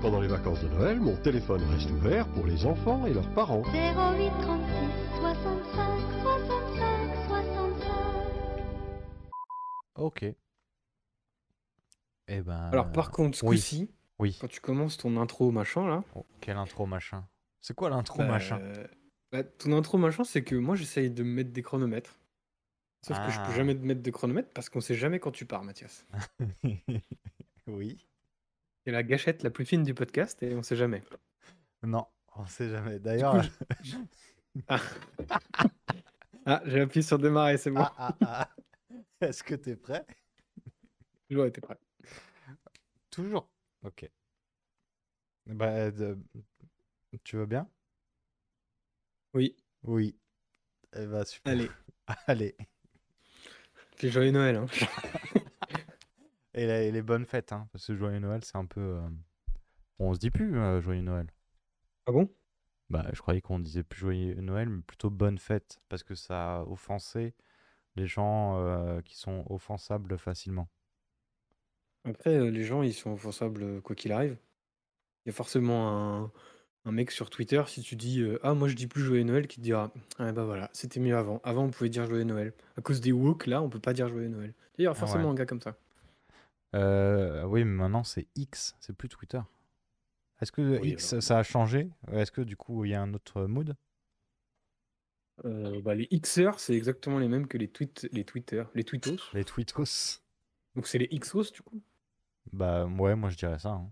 pendant les vacances de Noël, mon téléphone reste ouvert pour les enfants et leurs parents. 08 36 65 65 65. Ok. Eh ben. Alors, par contre, ce oui. coup-ci, Oui. quand tu commences ton intro machin là, Oh, quelle intro machin. C'est quoi l'intro bah, machin bah, ton intro machin, c'est que moi j'essaye de me mettre des chronomètres. Sauf que je Ah. peux jamais te mettre de chronomètre parce qu'on sait jamais quand tu pars, Mathias. Oui. C'est la gâchette la plus fine du podcast et on sait jamais. Non, on sait jamais. D'ailleurs. Ah, Ah, j'ai appuyé sur démarrer, c'est bon. ah, ah. Est-ce que t'es prêt? Toujours été prêt. Toujours? Ok. Bah, de- tu veux bien? Oui, Oui. Eh bah, super. allez. Allez. Puis joyeux Noël. Hein. Et, la- et les bonnes fêtes, hein, parce que Joyeux Noël, c'est un peu. euh, On se dit plus euh, Joyeux Noël. Ah bon? Bah, je croyais qu'on disait plus Joyeux Noël, mais plutôt Bonne Fête, parce que ça offensait les gens euh, qui sont offensables facilement. Après, euh, les gens, ils sont offensables euh, quoi qu'il arrive. Il y a forcément un, un mec sur Twitter, si tu dis euh, Ah, moi je dis plus Joyeux Noël, qui te dira Ah, bah voilà, c'était mieux avant. Avant, on pouvait dire Joyeux Noël. À cause des woke, là, on peut pas dire Joyeux Noël. Il y aura Ah forcément un gars comme ça. Euh, oui, mais maintenant c'est X, c'est plus Twitter. Est-ce que Oui, X alors. ça a changé? Est-ce que du coup il y a un autre mood? Euh, bah, les Xers, c'est exactement les mêmes que les, tweets, les Twitter, les Tweetos. Les tweetos Donc c'est les Xos, du coup? Bah ouais, moi je dirais ça. hein.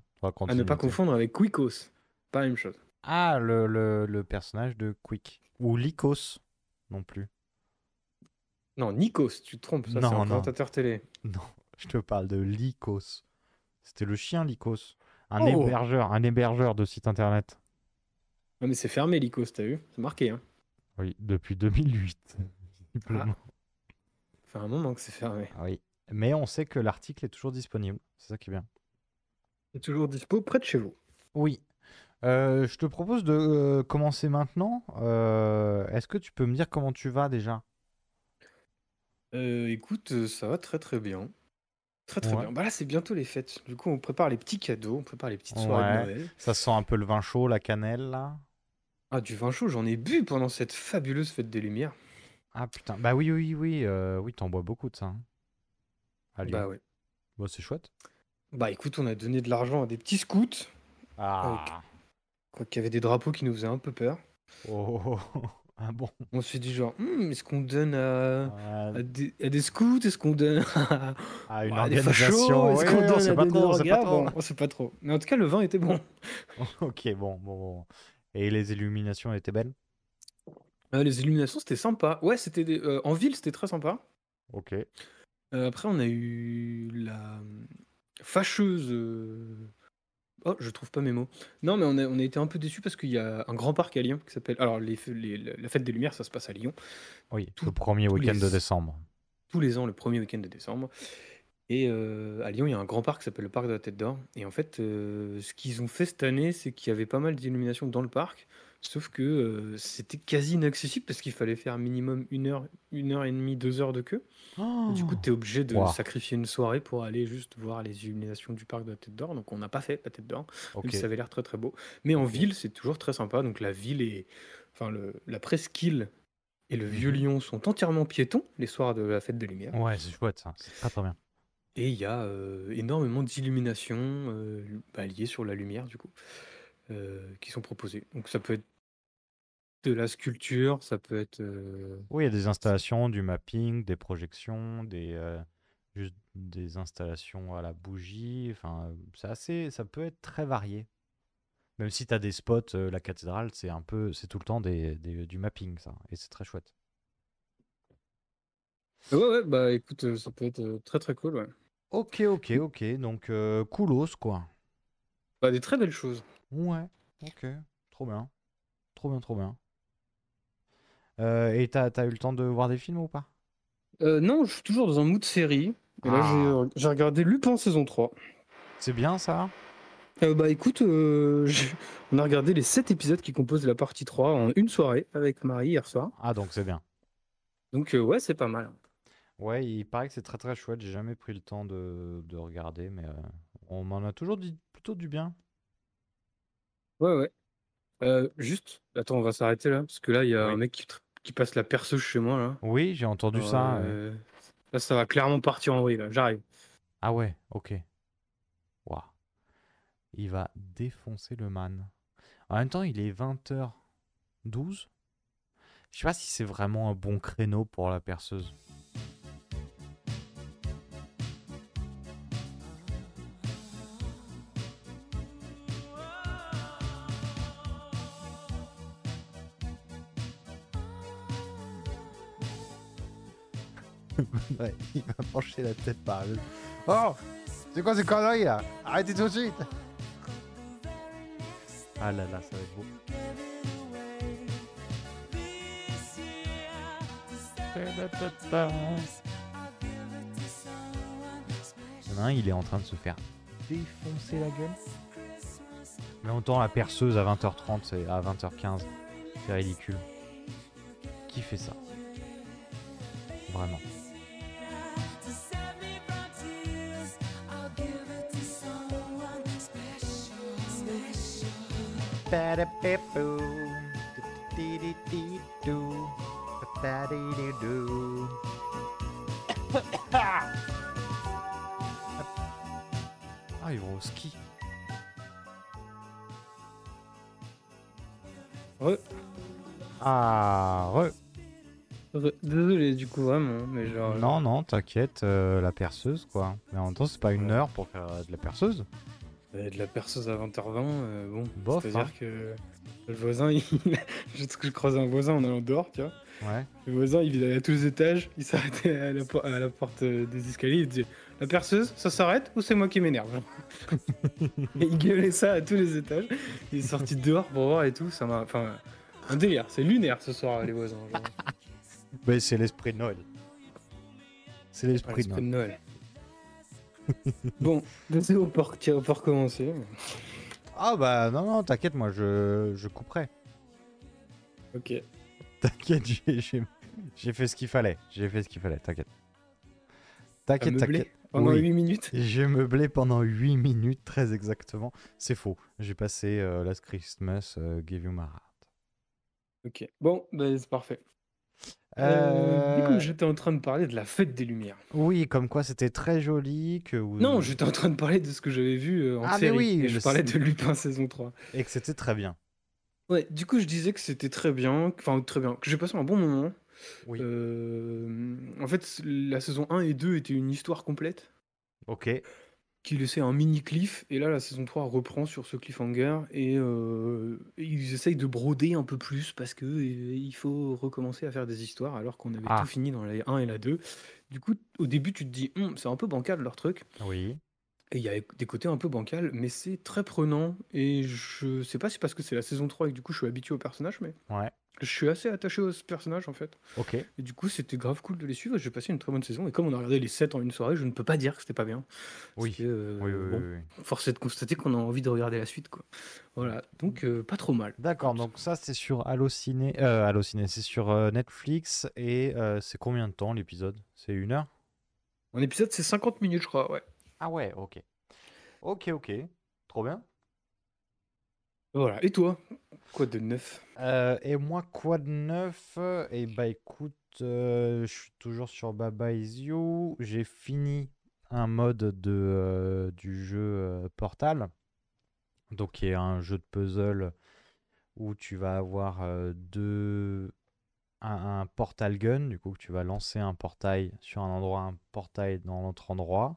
À ne pas confondre avec Quickos. Pas la même chose. Ah, le, le, le personnage de Quick. Ou Lycos non plus. Non, Nikos, tu te trompes, ça c'est un non. présentateur télé. Non, je te parle de Lycos. C'était le chien Lycos. Un Oh hébergeur, un hébergeur de site internet. Ah, mais c'est fermé, Lycos, t'as vu? C'est marqué, hein. Oui, depuis 2008. visiblement. Ça fait un moment que c'est fermé. Ah Oui. Mais on sait que l'article est toujours disponible. C'est ça qui est bien. C'est toujours dispo près de chez vous. Oui. Euh, je te propose de euh, commencer maintenant. Euh, Est-ce que tu peux me dire comment tu vas déjà? Écoute, ça va très très bien. Très très Ouais. bien. Bah là, c'est bientôt les fêtes. Du coup, on prépare les petits cadeaux, on prépare les petites soirées Ouais. de Noël. Ça sent un peu le vin chaud, la cannelle là Ah, du vin chaud, j'en ai bu pendant cette fabuleuse fête des Lumières. Ah putain. Bah oui, oui, oui. euh, oui, t'en bois beaucoup de ça. hein. Lyon. Bah ouais. Bon, c'est chouette. Bah écoute, on a donné de l'argent à des petits scouts. Ah. Quoi qu'il y avait des drapeaux qui nous faisaient un peu peur. Oh, oh, oh. Ah bon On s'est dit genre, Hmm, est-ce qu'on donne à, à des, à des scouts Est-ce qu'on donne à, à une fachos organisation. Est-ce qu'on ouais, on donne sait à pas des trop, on pas trop. Bon, on sait pas trop. Mais en tout cas, le vin était bon. ok, bon, bon, bon. Et les illuminations étaient belles? Euh, les illuminations, c'était sympa. Ouais, c'était des- euh, en ville, c'était très sympa. Ok. Euh, après, on a eu la fâcheuse. Oh, je trouve pas mes mots. Non, mais on a, on a été un peu déçus parce qu'il y a un grand parc à Lyon qui s'appelle. Alors, les, les- la fête des Lumières, ça se passe à Lyon Oui, Tout- le premier week-end les- de décembre. tous les ans, le premier week-end de décembre. Et euh, à Lyon, il y a un grand parc qui s'appelle le parc de la Tête d'Or. Et en fait, euh, ce qu'ils ont fait cette année, c'est qu'il y avait pas mal d'illuminations dans le parc. Sauf que euh, c'était quasi inaccessible parce qu'il fallait faire minimum une heure, une heure et demie, deux heures de queue. Et du coup, tu es obligé de Wow. sacrifier une soirée pour aller juste voir les illuminations du parc de la Tête d'Or. Donc, on n'a pas fait la Tête d'Or, ok. même si ça avait l'air très très beau. Mais en ville, c'est toujours très sympa. Donc, la ville est. Enfin, le, la presqu'île et le vieux Mhm. Lyon sont entièrement piétons les soirs de la fête des Lumières. Ouais, c'est chouette ça. C'est très très bien. Et il y a euh, énormément d'illuminations euh, bah, liées sur la lumière, du coup, euh, qui sont proposées. Donc, ça peut être de la sculpture, ça peut être. euh, Oui, il y a des installations, du mapping, des projections, des, euh, juste des installations à la bougie. Enfin, c'est assez, ça peut être très varié. Même si tu as des spots, euh, la cathédrale, c'est un peu, c'est tout le temps des, des- du mapping, ça. Et c'est très chouette. Ouais, ouais, bah écoute, euh, ça peut être euh, très très cool, ouais. Ok, ok, ok. Donc, euh, coolos, quoi. Bah, des très belles choses. Ouais, ok. Trop bien. Trop bien, trop bien. Euh, et t'as, t'as eu le temps de voir des films ou pas? Euh, non, je suis toujours dans un mood série. Et là, Ah. j'ai, j'ai regardé Lupin saison 3. C'est bien ça? Euh, bah écoute, euh, j'ai- on a regardé les 7 épisodes qui composent la partie 3 en une soirée avec Marie hier soir. Ah, donc c'est bien. Donc euh, ouais, c'est pas mal. Ouais, il paraît que c'est très très chouette. J'ai jamais pris le temps de, de regarder, mais euh, on m'en a toujours dit plutôt du bien. Ouais, ouais. Euh, juste, attends, on va s'arrêter là, parce que là, il y a un Oui. mec qui, qui passe la perceuse chez moi, là. Oui, j'ai entendu Alors, ça. euh, Là, ça va clairement partir en vrille, là. J'arrive. Ah ouais, ok. Waouh. Il va défoncer le man. En même temps, il est 20h12. Je sais pas si c'est vraiment un bon créneau pour la perceuse. Ouais, il va pencher la tête par là. Oh C'est quoi ces conneries là? Arrêtez tout de suite Ah là là, ça va être beau. Il y en a un, il est en train de se faire défoncer la gueule. Mais même temps, la perceuse à 20h30, c'est à 20h15. C'est ridicule. Qui fait ça? Vraiment. Ah, ils vont au ski. Ouais. Ah, re. Re- Désolé, du coup, vraiment, mais genre. Non, non, t'inquiète, euh, la perceuse, quoi. Mais en même temps, c'est pas une heure pour faire euh, de la perceuse. De la perceuse à 20h20, euh, bon. Bof, C'est-à-dire hein. que le voisin, il... je, je croise un voisin en allant dehors, tu vois. Ouais. Le voisin, il allait à tous les étages, il s'arrêtait à la, por- à la porte des escaliers, il disait La perceuse, ça s'arrête ou c'est moi qui m'énerve? Et il gueulait ça à tous les étages. Il est sorti dehors pour voir et tout, ça m'a. Enfin, un délire, c'est lunaire ce soir, les voisins. genre. Mais c'est l'esprit de Noël. C'est Ouais, l'esprit de l'esprit de Noël. Bon, désolé pour, pour commencer. Ah bah non, non, t'inquiète, moi je, je couperai. Ok. T'inquiète, j'ai- fait ce qu'il fallait. J'ai fait ce qu'il fallait, t'inquiète. T'inquiète, t'inquiète. pendant Oui. 8 minutes J'ai meublé pendant 8 minutes, très exactement. C'est faux. J'ai passé euh, Last Christmas, euh, Give You My Heart. Ok. Bon, bah, c'est parfait. Euh, Du Euh, coup, j'étais en train de parler de la fête des Lumières. Oui, comme quoi c'était très joli, que. Non, j'étais en train de parler de ce que j'avais vu euh, en Ah, mais oui, et je parlais de Lupin saison 3. Et que c'était très bien. Ouais, du coup, je disais que c'était très bien, enfin très bien, que j'ai passé un bon moment. Oui. Euh, en fait, la saison 1 et 2 étaient une histoire complète Ok. Qui laissait un mini cliff, et là, la saison 3 reprend sur ce cliffhanger, et, euh, et ils essayent de broder un peu plus parce que euh, il faut recommencer à faire des histoires alors qu'on avait Ah. tout fini dans la 1 et la 2. Du coup, au début, tu te dis, Hum, c'est un peu bancal leur truc. Oui. Et il y a des côtés un peu bancals, mais c'est très prenant. Et je sais pas si c'est parce que c'est la saison 3 et que du coup je suis habitué au personnage, mais Ouais. je suis assez attaché au personnage en fait. Ok. Et du coup, c'était grave cool de les suivre. J'ai passé une très bonne saison. Et comme on a regardé les 7 en une soirée, je ne peux pas dire que c'était pas bien. Oui. Parce que, euh, Oui, oui, bon, oui, oui. force est de constater qu'on a envie de regarder la suite. quoi. Voilà, donc euh, pas trop mal. D'accord, donc ça c'est sur Allociné, euh, Allociné, c'est sur euh, Netflix et euh, c'est combien de temps l'épisode? C'est une heure? Un épisode, c'est 50 minutes, je crois. Ouais. Ah ouais, ok. Ok, ok. Trop bien. Voilà. Et toi? Quoi de neuf? Euh, et moi, quoi de neuf? Eh bah écoute, euh, je suis toujours sur Baba Is You. J'ai fini un mode de, euh, du jeu euh, Portal, donc qui est un jeu de puzzle où tu vas avoir euh, deux, un, un portal gun, du coup que tu vas lancer un portail sur un endroit, un portail dans l'autre endroit,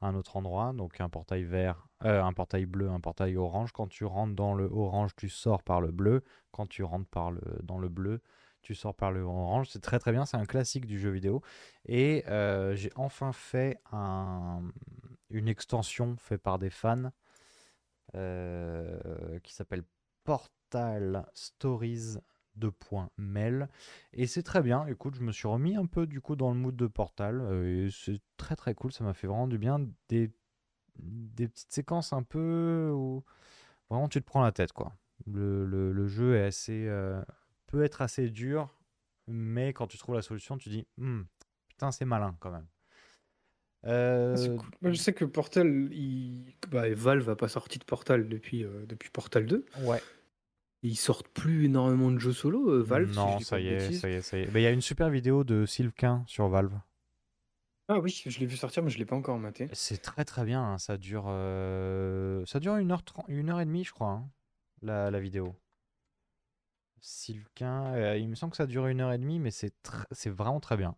un autre endroit, donc un portail vert, euh, un portail bleu, un portail orange. Quand tu rentres dans le orange, tu sors par le bleu. Quand tu rentres par le, dans le bleu, tu sors par le orange. C'est très très bien, c'est un classique du jeu vidéo. Et euh, j'ai enfin fait un, une extension faite par des fans euh, qui s'appelle Portal Stories 2.mel et c'est très bien écoute je me suis remis un peu du coup dans le mood de Portal euh, et c'est très très cool ça m'a fait vraiment du bien des, des petites séquences un peu où vraiment tu te prends la tête quoi le, le- le jeu est assez euh, peut être assez dur mais quand tu trouves la solution tu dis Hmm, putain c'est malin quand même Euh, c'est cool. Moi, je sais que Portal, il... bah, Valve n'a pas sorti de Portal depuis, euh, depuis Portal 2. Ouais. Ils sortent plus énormément de jeux solo, euh, Valve, si je non, pas ça de y est, bêtises. ça y est, ça y est. Mais il y a une super vidéo de Sylvain sur Valve. Ah oui, je l'ai vu sortir, mais je l'ai pas encore maté. C'est très très bien, hein, ça dure euh, ça dure une heure, tren- une heure et demie, je crois, hein, la, la vidéo. Sylvain, euh, il me semble que ça dure une heure et demie, mais c'est tr- c'est vraiment très bien.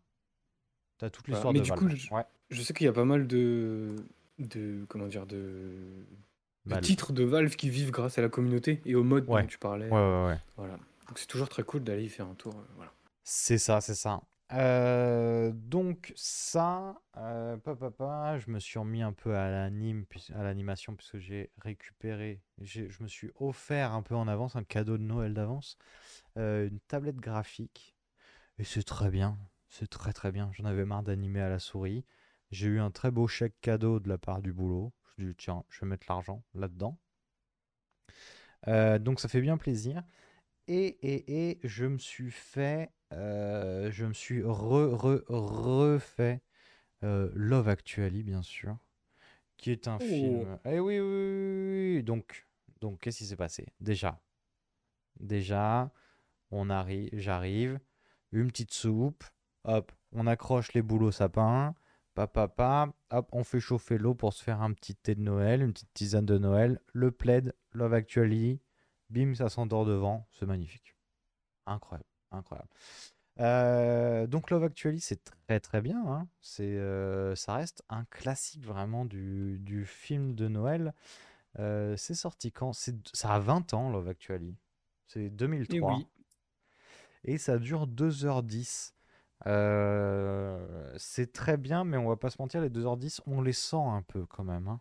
T'as toute Voilà. l'histoire Mais de du Valve. coup, je- Ouais. Je sais qu'il y a pas mal de, de comment dire, de, de le- titres de Valve qui vivent grâce à la communauté et au mode Ouais. dont tu parlais. Ouais, ouais, ouais. Voilà. Donc c'est toujours très cool d'aller y faire un tour. euh, Voilà. C'est ça, c'est ça. Euh, donc ça, euh, pa, pa, pa, je me suis remis un peu à l'anime, à l'animation, puisque j'ai récupéré, je me suis offert un peu en avance, un cadeau de Noël d'avance, euh, une tablette graphique. Et c'est très bien, c'est très très bien. J'en avais marre d'animer à la souris. J'ai eu un très beau chèque cadeau de la part du boulot. Je dis, tiens, je vais mettre l'argent là-dedans. Euh, donc ça fait bien plaisir. Et, et, et je me suis fait, euh, je me suis re, re- refait euh, Love Actually, bien sûr, qui est un Oh. film. Eh oui, oui, oui, oui. Donc, donc qu'est-ce qui s'est passé? Déjà, déjà, on arrive, j'arrive, une petite soupe, hop, on accroche les boules au sapin, papa, papa, hop, on fait chauffer l'eau pour se faire un petit thé de Noël, une petite tisane de Noël, le plaid, Love Actually, bim, ça s'endort devant, c'est magnifique. Incroyable, incroyable. Euh, donc Love Actually, c'est très très bien. hein. C'est, euh, ça reste un classique vraiment du, du film de Noël. Euh, c'est sorti quand? C'est, ça a 20 ans, Love Actually. C'est 2003. oui. Et ça dure 2h10. Euh, c'est très bien, mais on va pas se mentir, les 2h10, on les sent un peu quand même. hein.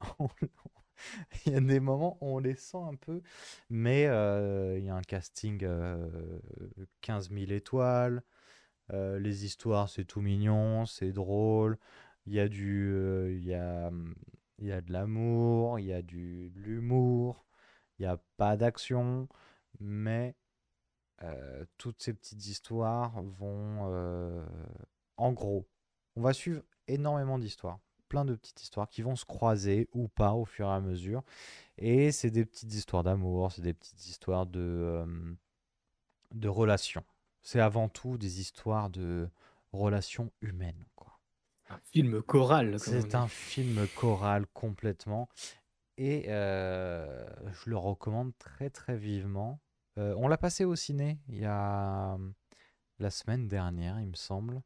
Il y a des moments où on les sent un peu, mais euh, il y a un casting euh, 15 000 étoiles. euh, les histoires, c'est tout mignon, c'est drôle. Il y a du, il y a, il y a de l'amour, il y a du, de l'humour, il n'y a pas d'action, mais euh, toutes ces petites histoires vont, euh, en gros, on va suivre énormément d'histoires, plein de petites histoires qui vont se croiser ou pas au fur et à mesure. Et c'est des petites histoires d'amour, c'est des petites histoires de, euh, de relations. C'est avant tout des histoires de relations humaines, quoi. Un film choral. C'est un film choral complètement. Et je le recommande très très vivement. Euh, on l'a passé au ciné il y a euh, la semaine dernière, il me semble.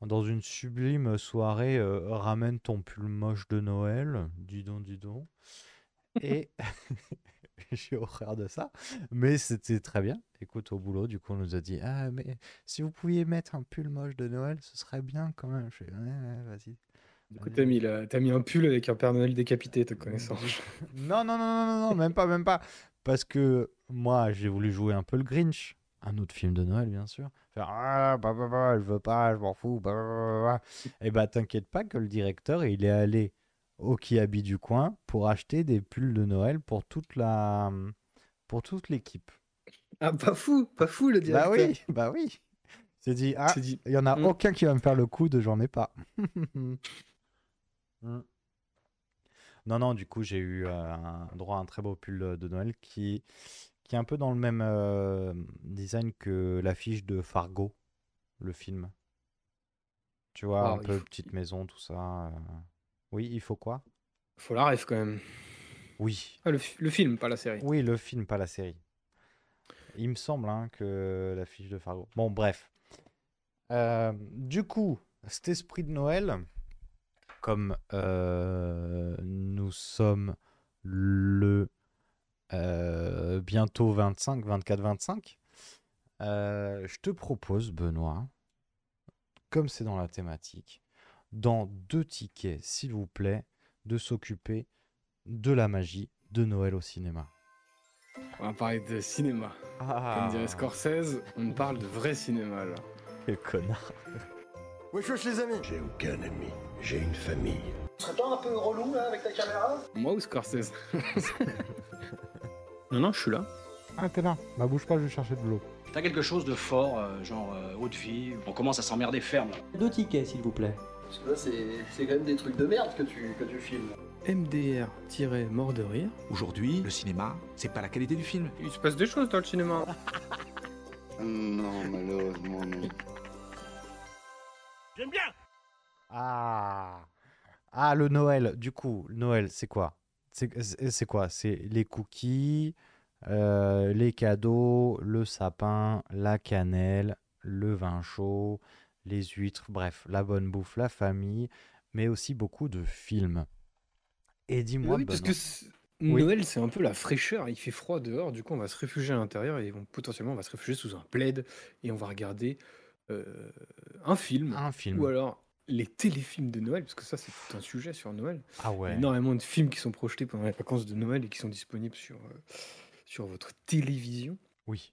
Dans une sublime soirée euh, Ramène ton pull moche de Noël. Dis donc, dis donc. Et j'ai horreur de ça. Mais c'était très bien. Écoute, au boulot, du coup, on nous a dit Ah, mais si vous pouviez mettre un pull moche de Noël, ce serait bien quand même. Je fais, ouais, vas-y. Du coup, t'as mis, la- t'as mis un pull avec un Père Noël décapité, te connaissant. Non, non, non, non, non, non, même pas, même pas. Parce que moi, j'ai voulu jouer un peu le Grinch. Un autre film de Noël, bien sûr. Faire ah, bah, bah, bah, je veux pas, je m'en fous. Bah, bah, bah, bah. Et bah, t'inquiète pas que le directeur, il est allé au Kiabi du coin pour acheter des pulls de Noël pour toute la, pour toute l'équipe. Ah, pas fou, pas fou le Bah directeur. oui, bah oui. C'est dit, ah, dit. il y en a Mm. aucun qui va me faire le coup de j'en ai pas. Mm. Non, non, du coup, j'ai eu euh, un, droit à un très beau pull de Noël qui, qui est un peu dans le même euh, design que l'affiche de Fargo, le film. Tu vois, un il peu faut- petite maison, tout ça. euh. Oui, il faut quoi? Faut la ref quand même. Oui. Ah, le, fi- le film, pas la série. Oui, le film, pas la série. Il me semble hein, que l'affiche de Fargo. Bon, bref. Euh, du coup, cet esprit de Noël, comme euh, nous sommes le euh, bientôt 25, 24-25, euh, je te propose, Benoît, comme c'est dans la thématique, dans deux tickets, s'il vous plaît, de s'occuper de la magie de Noël au cinéma. On va parler de cinéma. Ah, Comme dirait Scorsese, on parle de vrai cinéma là. quel connard. Wesh wesh les amis J'ai aucun ami, j'ai une famille. Tu serais pas un peu relou là avec ta caméra Moi ou Scorsese Non, non, je suis là. Ah, t'es là. Bah, bouge pas, je vais chercher de l'eau. T'as quelque chose de fort, euh, genre euh, haute vie? On commence à s'emmerder ferme là. Deux tickets, s'il vous plaît. Parce que là, c'est c'est quand même des trucs de merde que tu, que tu filmes. MDR-mort de rire. Aujourd'hui, le cinéma, c'est pas la qualité du film. Il se passe des choses dans le cinéma. Non, malheureusement, non. Ah Ah, le Noël. Du coup, le Noël, c'est quoi? C'est quoi? C'est les cookies, euh, les cadeaux, le sapin, la cannelle, le vin chaud, les huîtres, bref, la bonne bouffe, la famille, mais aussi beaucoup de films. Et dis-moi, oui, parce que Oui. Noël, c'est un peu la fraîcheur. Il fait froid dehors, du coup, on va se réfugier à l'intérieur et on- potentiellement, on va se réfugier sous un plaid et on va regarder euh, un film. un film. Ou alors les téléfilms de Noël, parce que ça, c'est tout un sujet sur Noël. Ah Il y a ouais. énormément de films qui sont projetés pendant les vacances de Noël et qui sont disponibles sur, euh, sur votre télévision. Oui.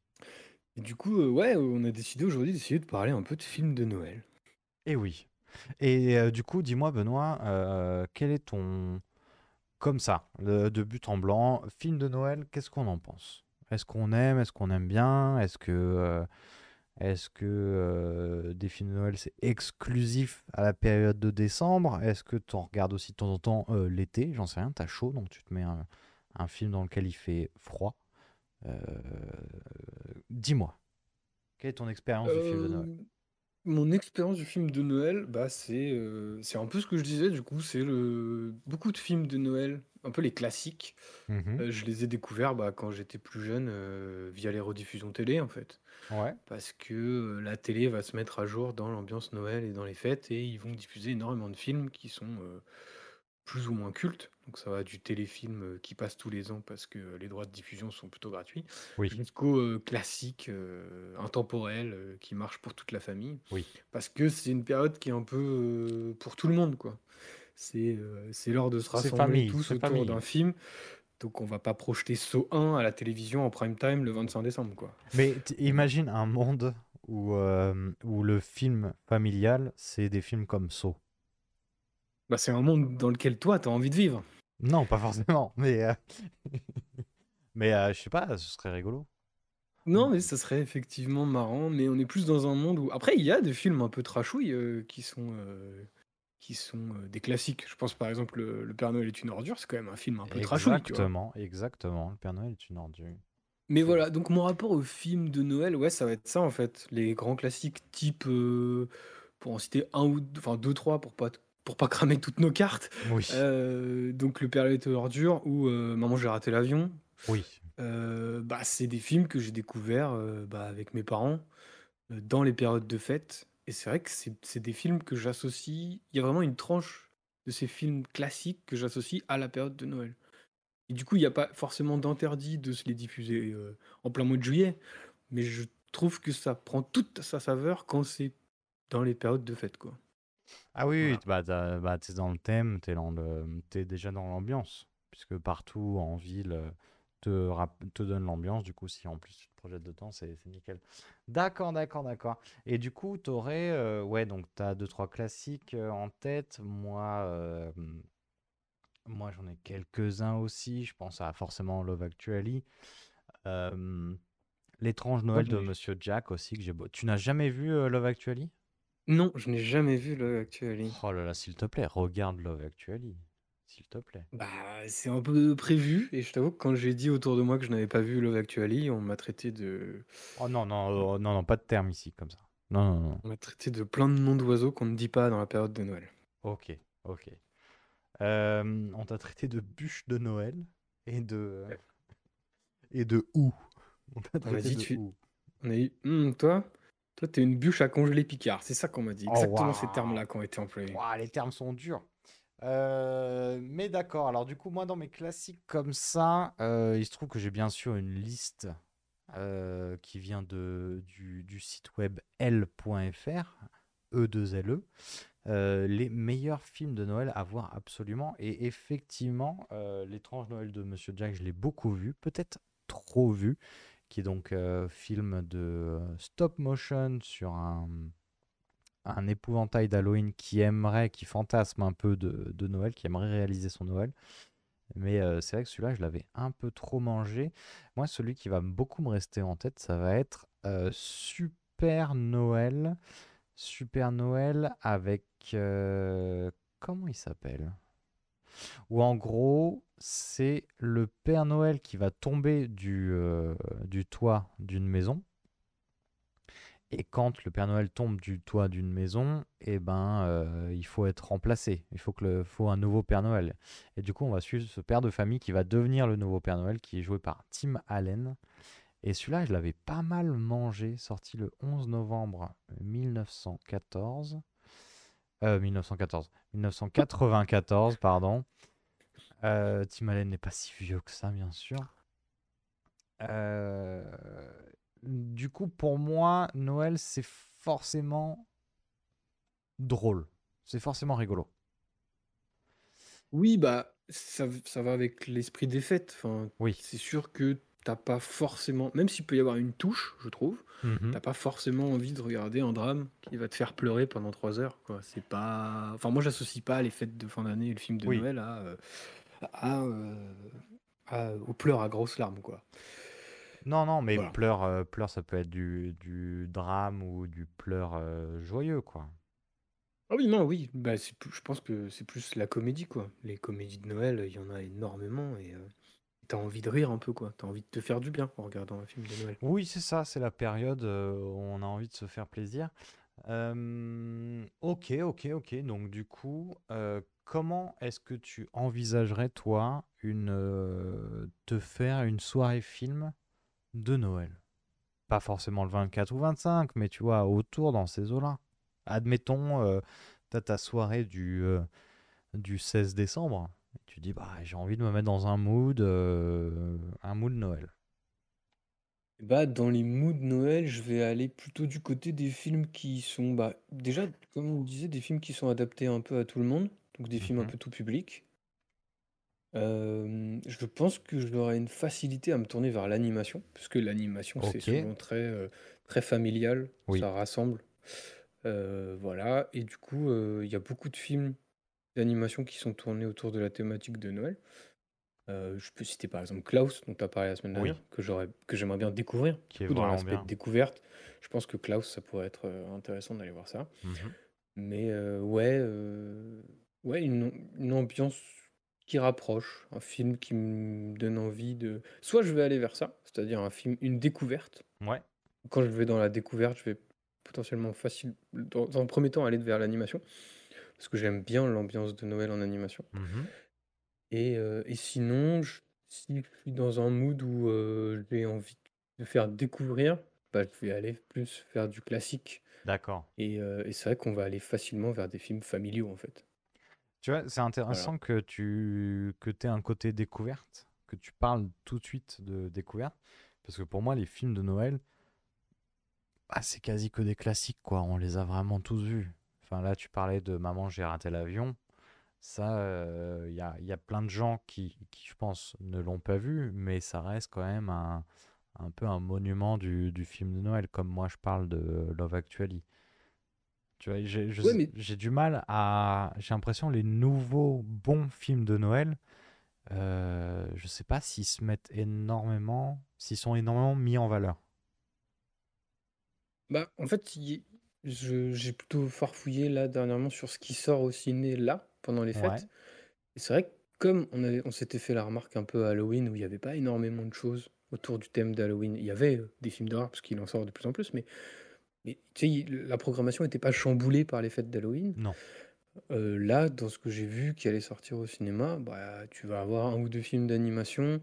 Et du coup, euh, ouais, on a décidé aujourd'hui d'essayer de parler un peu de films de Noël. Et oui. Et euh, du coup, dis-moi, Benoît, quel est ton... Comme ça, le- de but en blanc, film de Noël, qu'est-ce qu'on en pense? Est-ce qu'on aime? Est-ce qu'on aime bien? Est-ce que, est-ce que euh, des films de Noël, c'est exclusif à la période de décembre? Est-ce que tu en regardes aussi de temps en temps euh, l'été? J'en sais rien, t'as chaud, donc tu te mets un, film dans lequel il fait froid. Euh, dis-moi, quelle est ton expérience du film de Noël? Mon expérience du film de Noël, bah, c'est un peu ce que je disais, du coup, c'est beaucoup de films de Noël, un peu les classiques. Mhm. Euh, je les ai découverts bah, quand j'étais plus jeune euh, via les rediffusions télé, en fait. Ouais. Parce que euh, la télé va se mettre à jour dans l'ambiance Noël et dans les fêtes, et ils vont diffuser énormément de films qui sont plus ou moins cultes. Donc ça va du téléfilm qui passe tous les ans parce que les droits de diffusion sont plutôt gratuits, Oui. jusqu'au classique intemporel qui marche pour toute la famille. Oui. Parce que c'est une période qui est un peu pour tout le monde, quoi. C'est euh, c'est l'heure de se C'est rassembler famille, tous c'est autour famille. d'un film. Donc on va pas projeter Saut 1 à la télévision en prime time le 25 décembre, quoi. Mais imagine un monde où, euh, où le film familial, c'est des films comme Saw. Bah, c'est un monde dans lequel toi, tu as envie de vivre. Non, pas forcément, mais, euh, mais euh, je sais pas, ce serait rigolo. Non, mais ça serait effectivement marrant, mais on est plus dans un monde où... Après, il y a des films un peu trashouilles euh, qui sont, euh, qui sont euh, des classiques. Je pense par exemple Le, Le Père Noël est une ordure, c'est quand même un film un peu trashouille. Exactement, exactement. Le Père Noël est une ordure. Mais voilà, donc mon rapport au film de Noël, ouais, ça va être ça en fait. Les grands classiques type, euh, pour en citer un ou deux, enfin deux, trois, pour pas, pour pas cramer toutes nos cartes. Oui, Euh, donc Le Père Noël est une ordure ou Maman j'ai raté l'avion. oui, bah, c'est des films que j'ai découverts bah, avec mes parents dans les périodes de fête. Et c'est vrai que c'est c'est des films que j'associe. Il y a vraiment une tranche de ces films classiques que j'associe à la période de Noël. Et du coup, il n'y a pas forcément d'interdit de se les diffuser euh, en plein mois de juillet. Mais je trouve que ça prend toute sa saveur quand c'est dans les périodes de fête, quoi. Ah oui, Voilà. bah, bah, t'es dans le thème, t'es dans le, t'es déjà dans l'ambiance, puisque partout en ville euh, te, te donne l'ambiance. Du coup, si en plus tu te projettes dedans, c'est c'est nickel. D'accord, d'accord, d'accord. Et du coup, t'aurais, euh, ouais, donc t'as deux trois classiques euh, en tête. Moi, euh, moi j'en ai quelques-uns aussi. Je pense à forcément Love Actually. Euh, L'étrange Noël de Monsieur Jack aussi que j'ai. beau- Tu n'as jamais vu Love Actually? Non, je n'ai jamais vu le Actually. Oh là là, s'il te plaît, regarde Love Actually. S'il te plaît. Bah, c'est un peu prévu, et je t'avoue que quand j'ai dit autour de moi que je n'avais pas vu Love Actually, on m'a traité de, Oh non, non, euh, non, non, pas de terme ici, comme ça. Non, non, non. on m'a traité de plein de noms d'oiseaux qu'on ne dit pas dans la période de Noël. Ok, ok. Euh, on t'a traité de bûche de Noël et de... Et de ou. On t'a On traité dit, de tu-. On a dit, Hum, toi, toi, t'es une bûche à congeler Picard. C'est ça qu'on m'a dit. Oh, Exactement ces termes-là qui ont été employés. Ouah, les termes sont durs. Euh, mais d'accord, alors du coup, moi, dans mes classiques comme ça, euh, il se trouve que j'ai bien sûr une liste euh, qui vient de, du, du site web L.fr, E2LE, euh, les meilleurs films de Noël à voir absolument. Et effectivement, L'étrange Noël de Monsieur Jack, je l'ai beaucoup vu, peut-être trop vu, qui est donc film de stop motion sur un, un épouvantail d'Halloween qui aimerait, qui fantasme un peu de, Noël, qui aimerait réaliser son Noël. Mais euh, c'est vrai que celui-là, je l'avais un peu trop mangé. Moi, celui qui va beaucoup me rester en tête, ça va être euh, Super Noël Super Noël avec... euh, comment il s'appelle? Où en gros, c'est le Père Noël qui va tomber du toit d'une maison. Et quand le Père Noël tombe du toit d'une maison, eh ben, euh, il faut être remplacé. Il faut, que le, faut un nouveau Père Noël. Et du coup, on va suivre ce père de famille qui va devenir le nouveau Père Noël, qui est joué par Tim Allen. Et celui-là, je l'avais pas mal mangé, sorti le 11 novembre 1914. Euh, 1914. 1994, pardon. Euh, Tim Allen n'est pas si vieux que ça, bien sûr. Euh, du coup, pour moi, Noël, c'est forcément drôle. C'est forcément rigolo. Oui, bah, ça, ça va avec l'esprit des fêtes. Enfin, Oui. c'est sûr que t'as pas forcément, même s'il peut y avoir une touche, je trouve, Mhm. t'as pas forcément envie de regarder un drame qui va te faire pleurer pendant trois heures, quoi. C'est pas, enfin, moi, j'associe pas les fêtes de fin d'année et le film de Oui. Noël à, euh, à, euh, à- aux pleurs à grosses larmes, quoi. Non, non, mais Voilà. pleurs, euh, pleurs, ça peut être du, du drame ou du pleur euh, joyeux, quoi. Ah oui, non, oui, bah, c'est plus- je pense que c'est plus la comédie, quoi. Les comédies de Noël, il y en a énormément et euh, t'as envie de rire un peu, quoi. T'as envie de te faire du bien en regardant un film de Noël. Oui, c'est ça, c'est la période euh, où on a envie de se faire plaisir. Euh, ok, ok, ok. Donc du coup, euh, comment est-ce que tu envisagerais, toi, une, euh, te faire une soirée film de Noël? Pas forcément le 24 ou 25, mais tu vois, autour dans ces eaux-là. Admettons, euh, t'as ta soirée du, euh, du 16 décembre. Tu dis, bah, j'ai envie de me mettre dans un mood, euh, un mood Noël. Bah, dans les moods Noël, je vais aller plutôt du côté des films qui sont, bah, déjà, comme on le disait, des films qui sont adaptés un peu à tout le monde, donc des films un Mhm. peu tout public. Euh, je pense que j'aurai une facilité à me tourner vers l'animation, parce que l'animation, c'est Ok. souvent très, euh, très familial, Oui. ça rassemble. Euh, voilà, et du coup, il y a beaucoup de films d'animation qui sont tournés autour de la thématique de Noël. Je peux citer par exemple Klaus, dont tu as parlé la semaine Oui. dernière, que j'aurais, que j'aimerais bien découvrir. Qui est coup, dans vraiment l'aspect bien. découverte, je pense que Klaus, ça pourrait être intéressant d'aller voir ça. Mhm. Mais ouais, ouais une, une ambiance qui rapproche, un film qui me donne envie de... Soit je vais aller vers ça, c'est-à-dire un film, une découverte. Ouais. Quand je vais dans la découverte, je vais potentiellement facile, dans, dans un premier temps, aller vers l'animation, parce que j'aime bien l'ambiance de Noël en animation. Mhm. Et, euh, et sinon, je- si je suis dans un mood où euh, j'ai envie de faire découvrir, bah, je vais aller plus faire du classique. D'accord. Et, euh, et c'est vrai qu'on va aller facilement vers des films familiaux, en fait. Tu vois, c'est intéressant que tu que aies un côté découverte, que tu parles tout de suite de découverte, parce que pour moi, les films de Noël, bah, c'est quasi que des classiques, quoi. On les a vraiment tous vus. Enfin, là, tu parlais de Maman, j'ai raté l'avion. Ça, il y a, y a plein de gens qui, qui, je pense, ne l'ont pas vu, mais ça reste quand même un, un peu un monument du, du film de Noël, comme moi, je parle de Love Actually. Tu vois, j'ai Ouais, mais- du mal à. J'ai l'impression les nouveaux bons films de Noël, euh, je sais pas s'ils se mettent énormément, s'ils sont énormément mis en valeur. Bah, en fait, j'ai plutôt farfouillé là dernièrement sur ce qui sort au ciné là, pendant les fêtes. Ouais. Et c'est vrai que comme on avait, on s'était fait la remarque un peu à Halloween où il n'y avait pas énormément de choses autour du thème d'Halloween. Il y avait euh, des films d'horreur parce qu'il en sort de plus en plus, mais, mais tu sais, il- la programmation n'était pas chamboulée par les fêtes d'Halloween. Non. Euh, là, dans ce que j'ai vu qui allait sortir au cinéma, bah, tu vas avoir un ou deux films d'animation,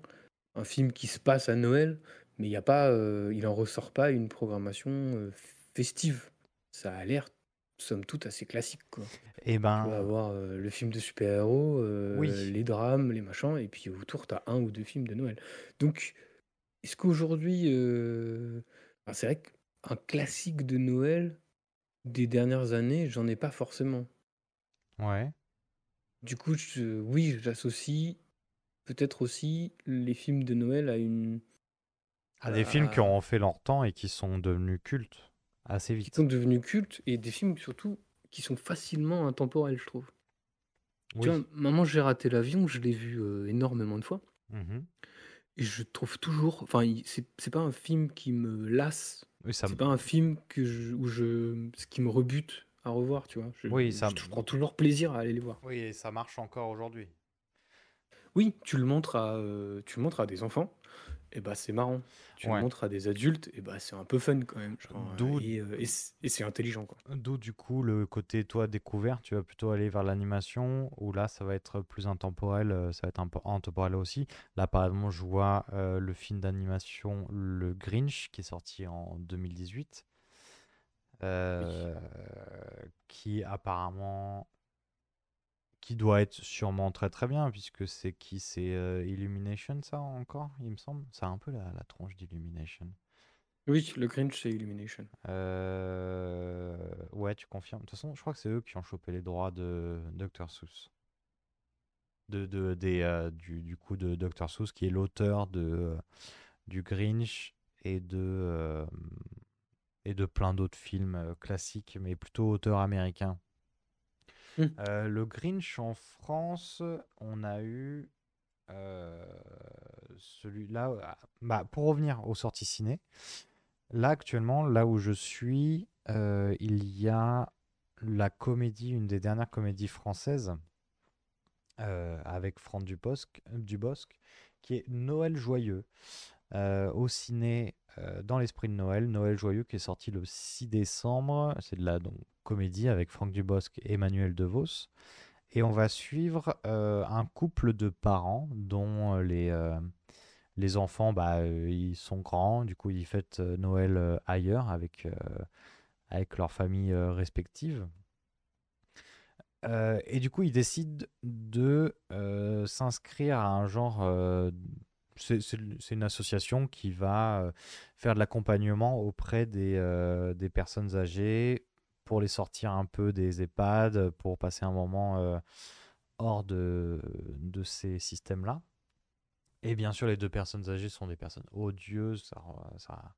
un film qui se passe à Noël, mais il y a pas, euh, il en ressort pas une programmation euh, festive. Ça a l'air, somme toute, assez classique, quoi. Et Tu vas ben, avoir le film de super-héros, Oui. les drames, les machins, et puis autour, tu as un ou deux films de Noël. Donc, est-ce qu'aujourd'hui, enfin, c'est vrai qu'un classique de Noël des dernières années, j'en ai pas forcément. ouais. Du coup, je- oui, j'associe peut-être aussi les films de Noël à une. À des films qui ont fait leur temps et qui sont devenus cultes assez qui vite. sont devenus cultes et des films surtout qui sont facilement intemporels, je trouve. Oui. Tu vois, Maman, j'ai raté l'avion, je l'ai vu euh, énormément de fois. Mhm. Et je trouve toujours, enfin, il- c'est c'est pas un film qui me lasse. Oui, ça, C'est pas un film que je, où je, ce qui me rebute à revoir, tu vois. Je, oui, ça, je prends toujours plaisir à aller les voir. oui, et ça marche encore aujourd'hui. Oui, tu le montres à, euh, tu le montres à des enfants, et bah c'est marrant. Tu le montres à des adultes, et bah c'est un peu fun quand même. genre, euh, D'où, et euh, et c'est et c'est intelligent, d'où du coup le côté toi découvert, tu vas plutôt aller vers l'animation, où là ça va être plus intemporel, euh, ça va être un peu intemporel aussi. Là par exemple, je vois euh, le film d'animation Le Grinch qui est sorti en 2018, euh, qui apparemment qui doit être sûrement très très bien, puisque c'est qui? C'est euh, Illumination, ça encore, il me semble? C'est un peu la, la tronche d'Illumination. Oui, le Grinch, c'est Illumination. Euh, Ouais, tu confirmes. De toute façon, je crois que c'est eux qui ont chopé les droits de Dr. Seuss. De, de, des, euh, du, du coup de Dr. Seuss, qui est l'auteur de, du Grinch et de, et de plein d'autres films classiques, mais plutôt auteur américain. Hmm. Euh, le Grinch en France, on a eu euh, celui-là. euh, Bah, pour revenir aux sorties ciné, là actuellement, là où je suis, euh, il y a la comédie, une des dernières comédies françaises avec Franck Dubosc, qui est Noël joyeux au ciné euh, dans l'esprit de Noël. Noël joyeux qui est sorti le 6 décembre. C'est de la comédie avec Franck Dubosc et Emmanuel DeVos. Et on va suivre euh, un couple de parents dont euh, les, les enfants bah, ils sont grands. Du coup, ils fêtent Noël ailleurs avec, avec leurs familles respectives. Et du coup, ils décident de s'inscrire à un genre. C'est une association qui va euh, faire de l'accompagnement auprès des, euh, des personnes âgées pour les sortir un peu des EHPAD, pour passer un moment euh, hors de, de ces systèmes-là. Et bien sûr, les deux personnes âgées sont des personnes odieuses. Ça,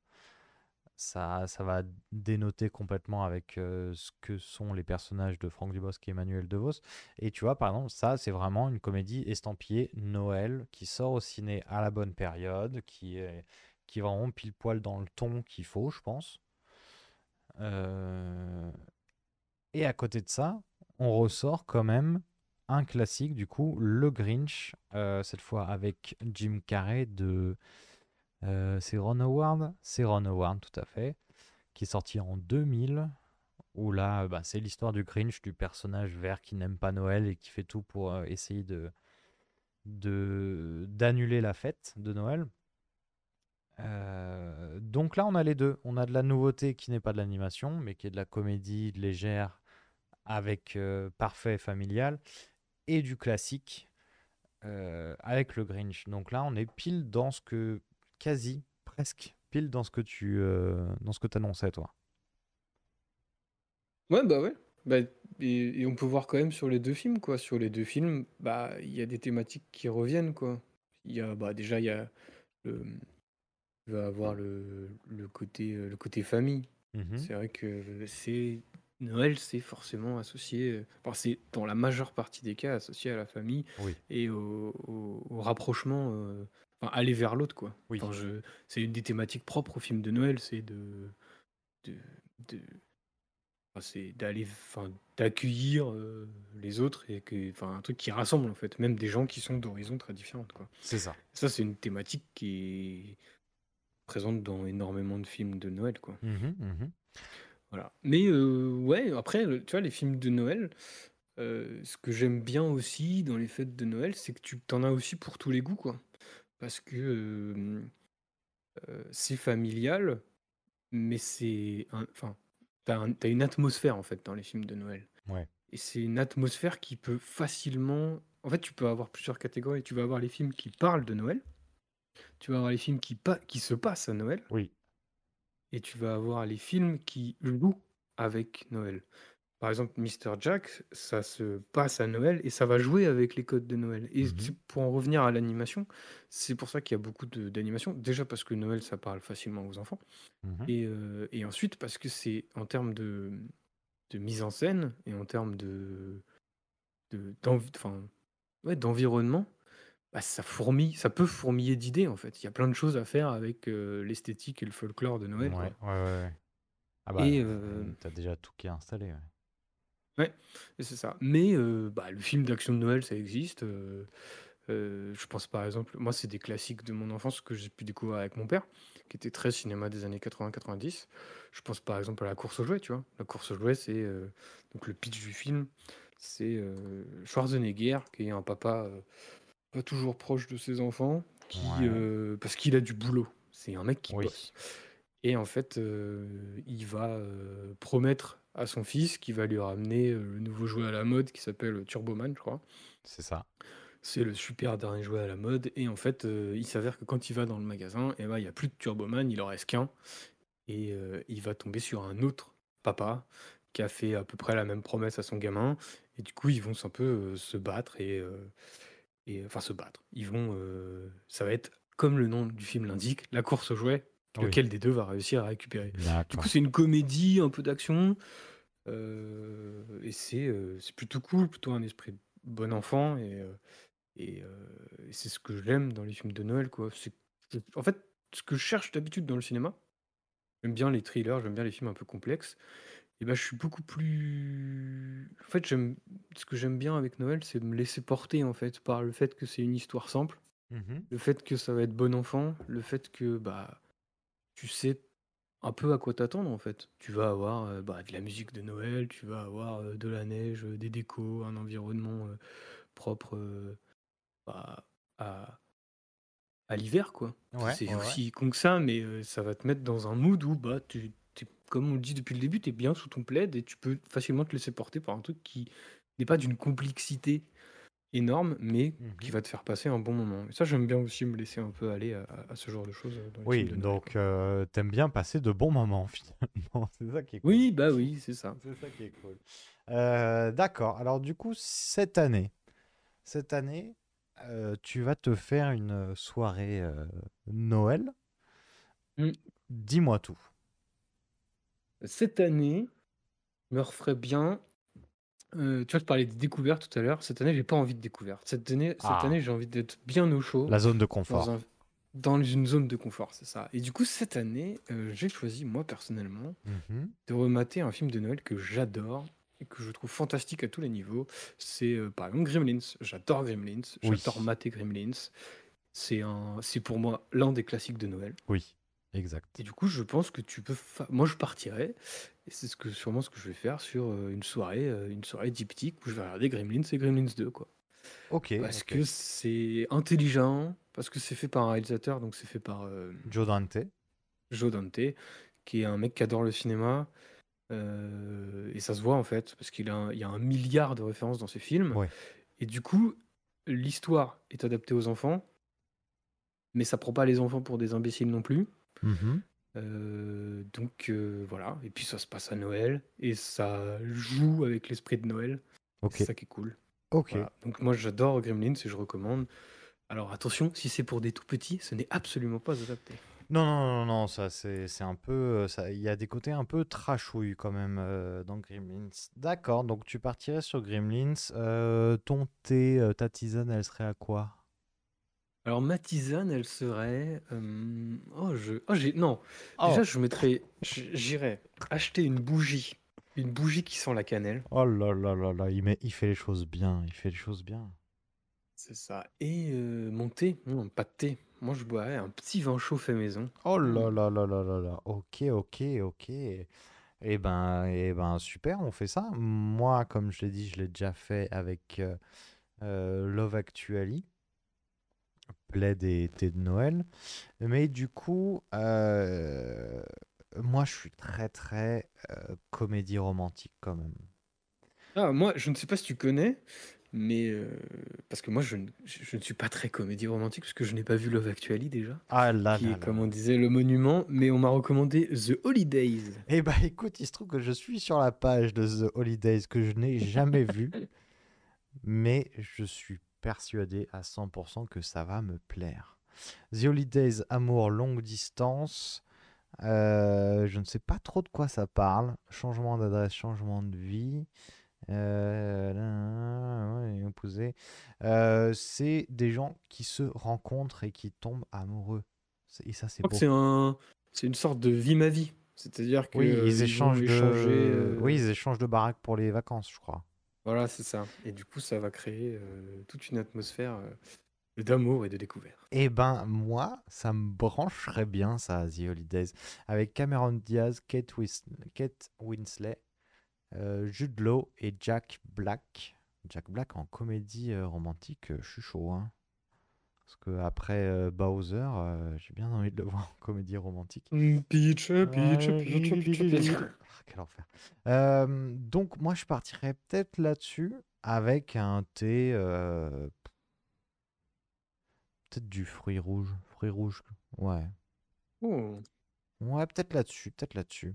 ça, ça va dénoter complètement avec ce que sont les personnages de Franck Dubosc et Emmanuel DeVos. Et tu vois, par exemple, ça, c'est vraiment une comédie estampillée Noël qui sort au ciné à la bonne période, qui est, qui est vraiment pile poil dans le ton qu'il faut, je pense. Et à côté de ça, on ressort quand même un classique, du coup, Le Grinch, cette fois avec Jim Carrey de. Euh, c'est Ron Howard C'est Ron Howard, tout à fait, qui est sorti en 2000, où là, euh, bah, c'est l'histoire du Grinch, du personnage vert qui n'aime pas Noël et qui fait tout pour euh, essayer de d'annuler la fête de Noël. Donc là, on a les deux. On a de la nouveauté qui n'est pas de l'animation, mais qui est de la comédie légère avec parfait familial, et du classique avec le Grinch. Donc là, on est pile dans ce que, quasi, presque, pile dans ce que tu euh, dans ce que annonçais, toi. Ouais, bah ouais. Bah, et, et on peut voir quand même sur les deux films, quoi. Sur les deux films, bah, il y a des thématiques qui reviennent, quoi. Il y a, bah, déjà, il y a le, il va avoir le, le côté, euh, le côté famille. Mhm. C'est vrai que c'est Noël, c'est forcément associé, enfin, c'est dans la majeure partie des cas associé à la famille Oui. et au, au- au rapprochement, euh, enfin, aller vers l'autre, quoi. Oui. Enfin, je, c'est une des thématiques propres au film de Noël, c'est de, de, de- enfin, c'est d'aller, enfin, d'accueillir euh, les autres et que, enfin, un truc qui rassemble en fait, même des gens qui sont d'horizons très différentes, quoi. C'est ça. Ça, c'est une thématique qui est présente dans énormément de films de Noël, quoi. Mhm, mhm. Voilà. Mais euh, ouais, après, le- tu vois, les films de Noël, euh, ce que j'aime bien aussi dans les fêtes de Noël, c'est que tu t'en as aussi pour tous les goûts, quoi. Parce que c'est familial, mais c'est... Enfin, t'as un- une atmosphère, en fait, dans les films de Noël. Ouais. Et c'est une atmosphère qui peut facilement... En fait, tu peux avoir plusieurs catégories. Tu vas avoir les films qui parlent de Noël, tu vas avoir les films qui, pa- qui se passent à Noël, Oui. et tu vas avoir les films qui jouent avec Noël. Par exemple, Mr. Jack, ça se passe à Noël et ça va jouer avec les codes de Noël. Et Mhm. pour en revenir à l'animation, c'est pour ça qu'il y a beaucoup de- d'animation. Déjà parce que Noël, ça parle facilement aux enfants. Mhm. Et, euh, et ensuite parce que c'est en termes de, de mise en scène et en termes de, de, d'envi- enfin, ouais, d'environnement, bah, ça fourmille, ça peut fourmiller d'idées en fait. Il y a plein de choses à faire avec euh, l'esthétique et le folklore de Noël. Ouais, quoi. ouais, ouais. ouais. Ah bah, Et, euh, euh, t'as déjà tout qui est installé. ouais. Ouais, et c'est ça. Mais euh, bah, le film d'action de Noël, ça existe. euh, euh, je pense par exemple, moi, c'est des classiques de mon enfance que j'ai pu découvrir avec mon père, qui était très cinéma des années 80-90. Je pense par exemple à La course aux jouets, tu vois. La course aux jouets, c'est donc le pitch du film. C'est Schwarzenegger, qui est un papa pas toujours proche de ses enfants, qui, Ouais. parce qu'il a du boulot. C'est un mec qui Oui. bosse. Et en fait, il va promettre à son fils qu'il va lui ramener euh, le nouveau jouet à la mode qui s'appelle Turboman, je crois. C'est ça. C'est le super dernier jouet à la mode. Et en fait, euh, il s'avère que quand il va dans le magasin, eh ben, il n'y a plus de Turboman, il en reste qu'un. Et euh, il va tomber sur un autre papa qui a fait à peu près la même promesse à son gamin. Et du coup, ils vont un peu euh, se battre et, et enfin se battre. Ils vont, ça va être comme le nom du film l'indique, la course aux jouets. Oui. Lequel des deux va réussir à récupérer Du coup, c'est une comédie, un peu d'action. euh, et c'est euh, c'est plutôt cool, plutôt un esprit bon enfant. Et, euh, et, et c'est ce que j'aime dans les films de Noël. Quoi. En fait, ce que je cherche d'habitude dans le cinéma, j'aime bien les thrillers, j'aime bien les films un peu complexes. Et ben, je suis beaucoup plus. En fait, j'aime ce que j'aime bien avec Noël, c'est me laisser porter en fait par le fait que c'est une histoire simple, Mhm. le fait que ça va être bon enfant, le fait que bah tu sais un peu à quoi t'attendre en fait. Tu vas avoir euh, bah, de la musique de Noël, tu vas avoir euh, de la neige, euh, des décos, un environnement propre bah, à, à l'hiver quoi. Ouais, c'est ouais, aussi con que ça, mais ça va te mettre dans un mood où bah tu t'es- comme on le dit depuis le début, tu es bien sous ton plaid et tu peux facilement te laisser porter par un truc qui n'est pas d'une complexité énorme, mais qui Mhm. va te faire passer un bon moment. Et ça, j'aime bien aussi me laisser un peu aller à, à ce genre de choses euh, dans les Oui, de donc euh, t'aimes bien passer de bons moments finalement. C'est ça qui est cool. Oui, bah oui, c'est ça. C'est ça qui est cool. Euh, D'accord. Alors du coup, cette année, cette année, euh, tu vas te faire une soirée Noël. Mm. Dis-moi tout. Cette année, me referait bien. Euh, tu vois, je parlais des découvertes tout à l'heure. Cette année, j'ai pas envie de découverte. Cette année, cette Ah. année, j'ai envie d'être bien au chaud. La zone de dans, confort. un- dans une zone de confort, c'est ça. Et du coup, cette année, euh, j'ai choisi, moi personnellement, Mhm. de remater un film de Noël que j'adore et que je trouve fantastique à tous les niveaux. C'est euh, par exemple Gremlins. J'adore Gremlins. Oui. J'adore mater Gremlins. C'est un, c'est pour moi l'un des classiques de Noël. Oui, exact. Et du coup, je pense que tu peux. fa- Moi, je partirais. Et c'est ce que, sûrement ce que je vais faire sur euh, une soirée, euh, une soirée diptyque où je vais regarder Gremlins et Gremlins 2, quoi. Ok. Parce ok. que c'est intelligent, parce que c'est fait par un réalisateur, donc c'est fait par euh, Joe Dante. Joe Dante, qui est un mec qui adore le cinéma. euh, et ça se voit en fait, parce qu'il a un- il y a un milliard de références dans ses films. Ouais. Et du coup, l'histoire est adaptée aux enfants, mais ça prend pas les enfants pour des imbéciles non plus. Mhm. Euh, donc euh, voilà, et puis ça se passe à Noël, et ça joue avec l'esprit de Noël. Ok. C'est ça qui est cool. Ok. Voilà. Donc moi j'adore Gremlins et je recommande. Alors attention, si c'est pour des tout petits, ce n'est absolument pas adapté. Non, non, non, non, ça c'est un peu. euh, Il y a des côtés un peu trashouille quand même euh, dans Gremlins. D'accord, donc tu partirais sur Gremlins. Ton thé, ta tisane, elle serait à quoi? Alors ma tisane, elle serait... euh, Oh, je... Oh, j'ai... Non, Oh, déjà je mettrais... j- J'irais acheter une bougie. Une bougie qui sent la cannelle. oh là là là là, il, met, il fait les choses bien, il fait les choses bien. C'est ça. Et euh, mon thé, non, pas de thé. Moi je boirais un petit vin chaud fait maison. Oh là là là là là là, ok, ok, ok. Eh ben, eh ben, super, on fait ça. Moi, comme je l'ai dit, je l'ai déjà fait avec euh, euh, Love Actually, plaid et thé de Noël. Mais du coup, euh, moi, je suis très, très euh, comédie romantique quand même. Ah, moi, je ne sais pas si tu connais, mais... euh, Parce que moi, je, ne- je- je ne suis pas très comédie romantique, parce que je n'ai pas vu Love Actually déjà. Ah là qui là est, là. comme on disait, le monument, mais on m'a recommandé The Holidays. Eh ben, écoute, il se trouve que je suis sur la page de The Holidays que je n'ai jamais vue, mais je suis persuadé à 100% que ça va me plaire. The Holidays, amour longue distance. euh, je ne sais pas trop de quoi ça parle. Changement d'adresse, changement de vie. Euh, ouais. Euh, c'est des gens qui se rencontrent et qui tombent amoureux. C'est- Et ça, c'est c'est un, une sorte de vie ma vie. C'est-à-dire que Oui, euh, ils vont échangent de... échanger, euh, Oui, ils échangent de baraque pour les vacances, je crois. Voilà, c'est ça. Et du coup, ça va créer euh, toute une atmosphère euh, d'amour et de découverte. Eh ben, moi, ça me brancherait bien, ça, The Holidays. Avec Cameron Diaz, Kate, Wis- Kate Winslet, euh, Jude Law et Jack Black. Jack Black en comédie romantique, je suis chaud. Hein. Parce que après euh, Bowser, euh, j'ai bien envie de le voir en comédie romantique. Peach, peach, peach, peach, peach. Quel enfer. Euh, donc, moi, je partirais peut-être là-dessus avec un thé. euh, Peut-être du fruit rouge. Fruit rouge. Ouais. Oh. Ouais, peut-être là-dessus. Peut-être là-dessus.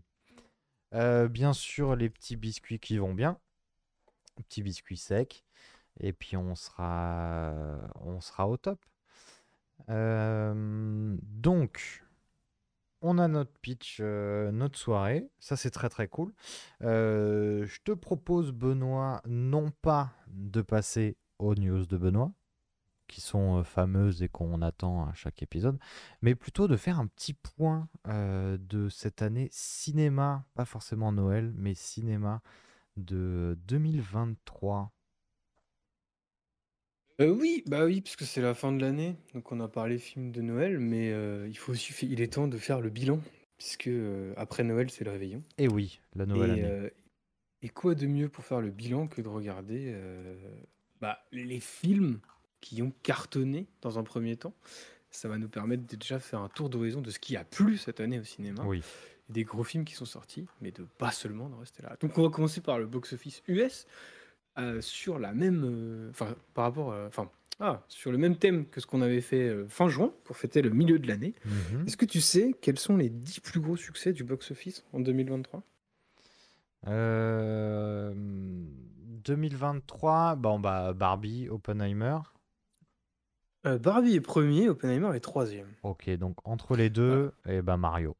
Euh, bien sûr, les petits biscuits qui vont bien. Petits biscuits secs. Et puis, on sera, on sera au top. Euh, donc, on a notre pitch, euh, notre soirée. Ça, c'est très très cool. Euh, je te propose, Benoît, non pas de passer aux news de Benoît, qui sont fameuses et qu'on attend à chaque épisode, mais plutôt de faire un petit point de cette année cinéma, pas forcément Noël, mais cinéma de 2023. Euh, oui, bah oui, puisque c'est la fin de l'année, donc on a parlé film de Noël, mais euh, il faut aussi, il est temps de faire le bilan, puisque euh, après Noël, c'est le réveillon. Et oui, la nouvelle Et, année. et quoi de mieux pour faire le bilan que de regarder bah, les films qui ont cartonné dans un premier temps? Ça va nous permettre de déjà faire un tour d'horizon de ce qui a plu cette année au cinéma. Oui. Des gros films qui sont sortis, mais de pas seulement de rester là. Donc on va commencer par le box-office US euh, sur la même, euh, enfin par rapport, à- enfin ah, sur le même thème que ce qu'on avait fait euh, fin juin pour fêter le milieu de l'année. Mhm. Est-ce que tu sais quels sont les 10 plus gros succès du box-office en 2023 Euh, 2023, bon, bah, Barbie, Oppenheimer. Euh, Barbie est premier, Oppenheimer est troisième. Ok, donc entre les deux, et ben Mario.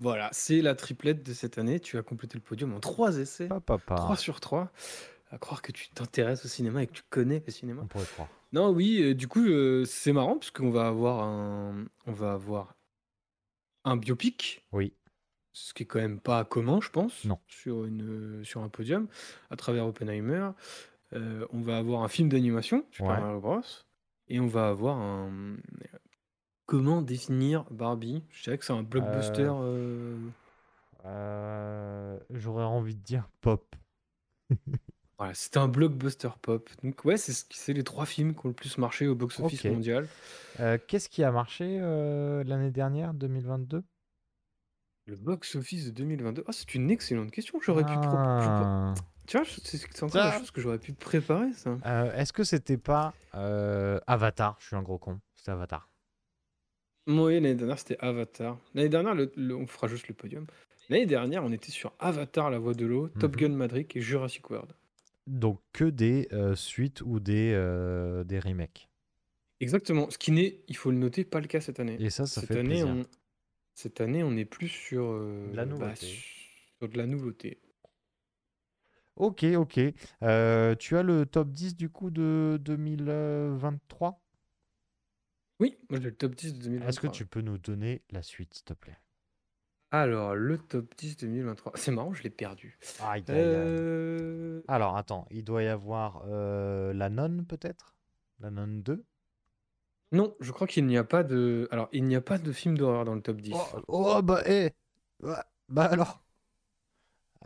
Voilà, c'est la triplette de cette année. Tu as complété le podium en trois essais, Pas papa. 3 sur 3. À croire que tu t'intéresses au cinéma et que tu connais le cinéma. On pourrait croire. Non, oui, euh, du coup, euh, c'est marrant puisqu'on va avoir un, on va avoir un biopic, Oui. ce qui est quand même pas commun, je pense, Non. sur une, sur un podium, à travers Oppenheimer. Euh, on va avoir un film d'animation, Super Ouais. Mario Bros. Et on va avoir un. Comment définir Barbie? Je dirais que c'est un blockbuster. euh, Euh, J'aurais envie de dire pop. Voilà, c'est un blockbuster pop. Donc ouais, c'est les trois films qui ont le plus marché au box-office Ok. mondial. Euh, Qu'est-ce qui a marché euh, l'année dernière, 2022 Le box-office de 2022. Ah, c'est une excellente question. J'aurais pu. pro- je- Ah. Tu vois, je- c'est c'est encore Ça. une chose que j'aurais pu préparer, ça. Euh, Est-ce que c'était pas euh, Avatar? Je suis un gros con. C'était Avatar. Oui, l'année dernière, c'était Avatar. L'année dernière, le- le- on fera juste le podium. L'année dernière, on était sur Avatar, La Voix de l'eau, Top Mhm. Gun Maverick et Jurassic World. Donc que des euh, suites ou des, euh, des remakes. Exactement. Ce qui n'est, il faut le noter, pas le cas cette année. Et ça, ça cette fait année, plaisir. on... Cette année, on est plus sur, euh, De la bah, nouveauté. sur de la nouveauté. Ok, ok. Tu as le top 10 du coup de 2023 Oui, moi j'ai le top 10 de 2023. Est-ce que tu peux nous donner la suite, s'il te plaît? Alors, le top 10 2023. C'est marrant, je l'ai perdu. Euh... Alors, attends, il doit y avoir euh, La Nonne, peut-être? La Nonne 2 Non, je crois qu'il n'y a pas de. Alors, il n'y a pas de film d'horreur dans le top 10. oh, bah, eh Bah, bah alors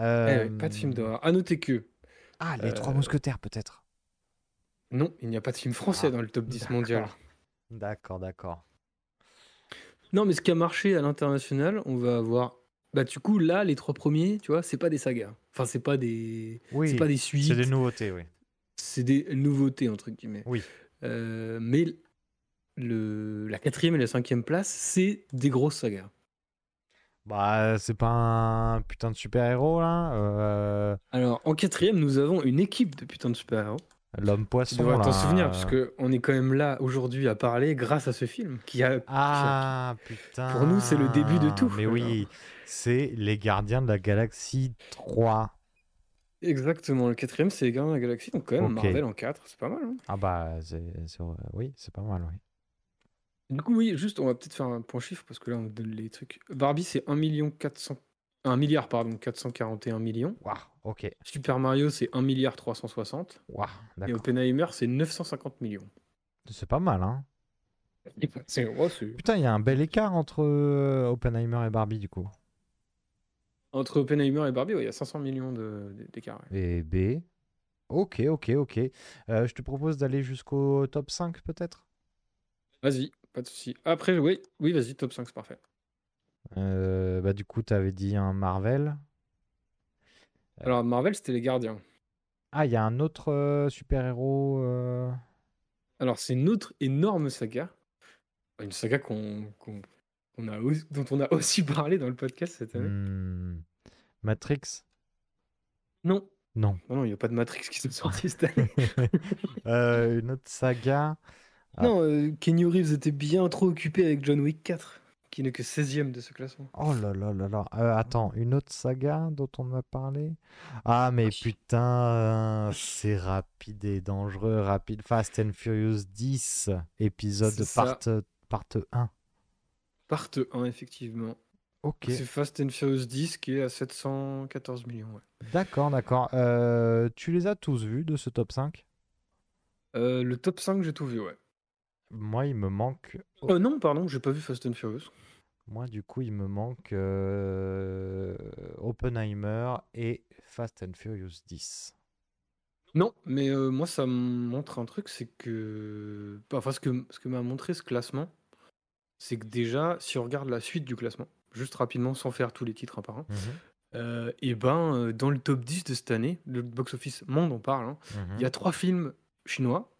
Eh ouais, pas de Euh, film d'horreur. À noter que. Ah, Les Trois Euh, Mousquetaires, peut-être Non, il n'y a pas de film français Ah, dans le top 10 mondial. d'accord. D'accord, d'accord. Non, mais ce qui a marché à l'international, on va avoir. Bah, du coup, là, les trois premiers, tu vois, c'est pas des sagas. Enfin, c'est pas des. Oui, c'est pas des suites. c'est des nouveautés, oui. C'est des nouveautés, entre guillemets. Oui. Euh, mais le... la quatrième et la cinquième place, c'est des grosses sagas. Bah, c'est pas un putain de super-héros, là euh, Alors, en quatrième, nous avons une équipe de putains de super-héros. L'homme Tu poisson, devrais t'en là, souvenir, parce qu'on est quand même là aujourd'hui à parler grâce à ce film qui a. Ah, putain Pour nous, c'est le début de tout. Mais oui, c'est Les Gardiens de la Galaxie 3. Exactement, le quatrième, c'est les Gardiens de la Galaxie, donc quand même Ok. Marvel en 4, c'est pas mal. hein. Ah bah, c'est, oui, c'est pas mal, oui. Du coup, oui, juste, on va peut-être faire un point chiffre, parce que là, on donne les trucs. Barbie, c'est 1 million 400... 1 milliard, pardon, 441 millions. Waouh, ok. Super Mario, c'est 1 milliard 360. Waouh, Et. Oppenheimer, c'est 950 millions. C'est pas mal, hein. Putain, il y a un bel écart entre euh, Oppenheimer et Barbie, du coup. Entre Oppenheimer et Barbie, ouais, il y a 500 millions de- d'écart. ouais. Et B. Ok, ok, ok. Euh, je te propose d'aller jusqu'au top 5, peut-être? Vas-y, pas de souci. Après, oui, oui vas-y, top 5, c'est parfait. Euh, bah, du coup, tu avais dit un Marvel. Alors, Marvel, c'était les Gardiens. Ah, il y a un autre euh, super-héros. euh, Alors, c'est une autre énorme saga. Une saga qu'on, qu'on- qu'on a aussi- dont on a aussi parlé dans le podcast cette année. hmm, Matrix? Non. Non. Non, non, il n'y a pas de Matrix qui s'est sorti cette année. Euh, une autre saga. Ah. Non, euh, Kenny Reeves était bien trop occupé avec John Wick 4, qui n'est que 16ème de ce classement. Oh là là là là. Euh, attends, une autre saga dont on a parlé? Ah, mais putain, c'est rapide et dangereux. Rapide. Fast and Furious 10, épisode part, part 1. Part 1, effectivement. Ok. C'est Fast and Furious 10 qui est à 714 millions. ouais. D'accord, d'accord. Euh, tu les as tous vus de ce top 5 Euh, le top 5, j'ai tout vu, ouais. Moi, il me manque. Oh non, pardon, j'ai pas vu Fast and Furious. Moi, du coup, il me manque euh, Oppenheimer et Fast and Furious 10. Non, mais euh, moi, ça me montre un truc, c'est que. Enfin, ce que, ce que m'a montré ce classement, c'est que déjà, si on regarde la suite du classement, juste rapidement, sans faire tous les titres un par un, Mhm, euh, et ben, euh, dans le top 10 de cette année, le box-office monde en parle, hein, il y mhm. a trois films chinois,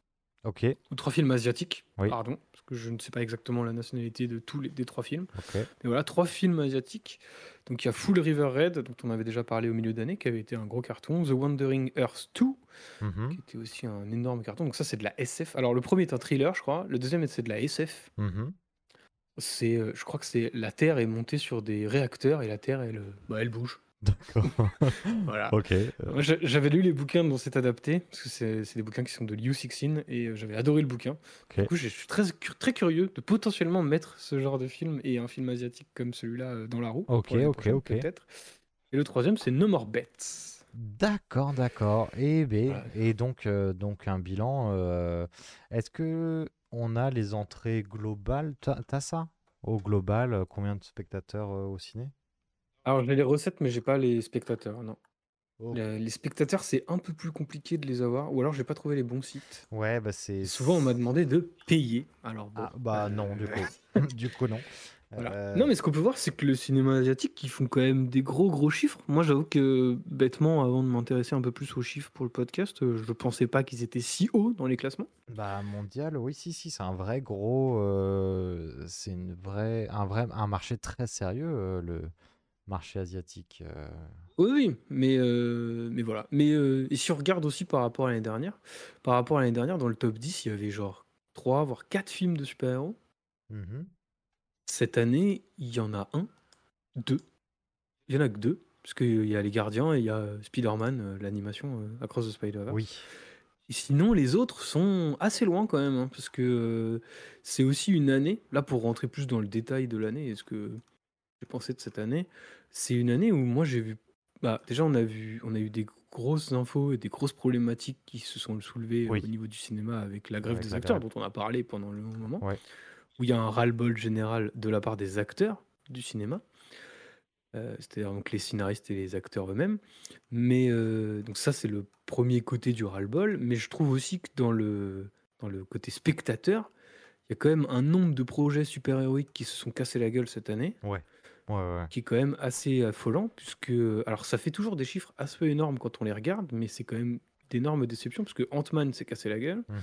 Ok, ou trois films asiatiques, Oui. pardon, parce que je ne sais pas exactement la nationalité de tous les des trois films. Mais voilà, trois films asiatiques. Donc il y a Full River Red, dont on avait déjà parlé au milieu d'année, qui avait été un gros carton. The Wandering Earth 2, Mhm, qui était aussi un énorme carton. Donc ça, c'est de la SF. Alors le premier est un thriller, je crois. Le deuxième, c'est de la SF. mhm. C'est, euh, je crois que c'est la Terre est montée sur des réacteurs et la Terre, elle, euh, bah, elle bouge. D'accord. Voilà. ok. euh, J'avais lu les bouquins dont c'est adapté, parce que c'est des bouquins qui sont de Liu Cixin, et euh, j'avais adoré le bouquin. Ok. Du coup, je suis très, très curieux de potentiellement mettre ce genre de film et un film asiatique comme celui-là euh, dans la roue. Ok, ok, ok. Peut-être. Et le troisième, c'est No More Bets. D'accord, d'accord. Et, ben, Voilà. et donc, euh, donc un bilan. euh, Est-ce que on a les entrées globales? T'as ça Au global, combien de spectateurs euh, au ciné? Alors, j'ai les recettes, mais j'ai pas les spectateurs, non. Oh. Les, les spectateurs, c'est un peu plus compliqué de les avoir, ou alors j'ai pas trouvé les bons sites. Ouais, bah c'est. Souvent, on m'a demandé de payer. Alors, bon, Ah, bah non, du euh, coup. du coup, non. Voilà. Euh, Non, mais ce qu'on peut voir, c'est que le cinéma asiatique, ils font quand même des gros gros chiffres. Moi, j'avoue que bêtement, avant de m'intéresser un peu plus aux chiffres pour le podcast, euh, je pensais pas qu'ils étaient si hauts dans les classements. Bah mondial, oui, si, si, c'est un vrai gros, euh, c'est une vraie, un vrai, un marché très sérieux, euh, le marché asiatique. euh. Oui, oui, mais, euh, mais voilà. Mais euh, et si on regarde aussi par rapport à l'année dernière, par rapport à l'année dernière, dans le top 10, il y avait genre 3 voire 4 films de super-héros. Mhm. Cette année, il y en a un, deux. Il y en a que deux, parce qu'il y a Les Gardiens et il y a Spider-Man, l'animation Across the Spider-Verse. Oui. Et sinon, les autres sont assez loin quand même, hein, parce que c'est aussi une année, là pour rentrer plus dans le détail de l'année, et ce que j'ai pensé de cette année, c'est une année où moi j'ai vu, bah, déjà on a vu, on a eu des grosses infos et des grosses problématiques qui se sont soulevées Oui. au niveau du cinéma avec la grève Avec des la acteurs, grève. dont on a parlé pendant le long moment, Ouais. où il y a un ras-le-bol général de la part des acteurs du cinéma. Euh, c'est-à-dire donc les scénaristes et les acteurs eux-mêmes. Mais euh, donc ça, c'est le premier côté du ras-le-bol. Mais je trouve aussi que dans le, dans le côté spectateur, il y a quand même un nombre de projets super-héroïques qui se sont cassés la gueule cette année, Ouais, ouais, ouais. qui est quand même assez affolant, puisque... Alors ça fait toujours des chiffres assez énormes quand on les regarde, mais c'est quand même d'énormes déceptions, parce que Ant-Man s'est cassé la gueule. Mhm,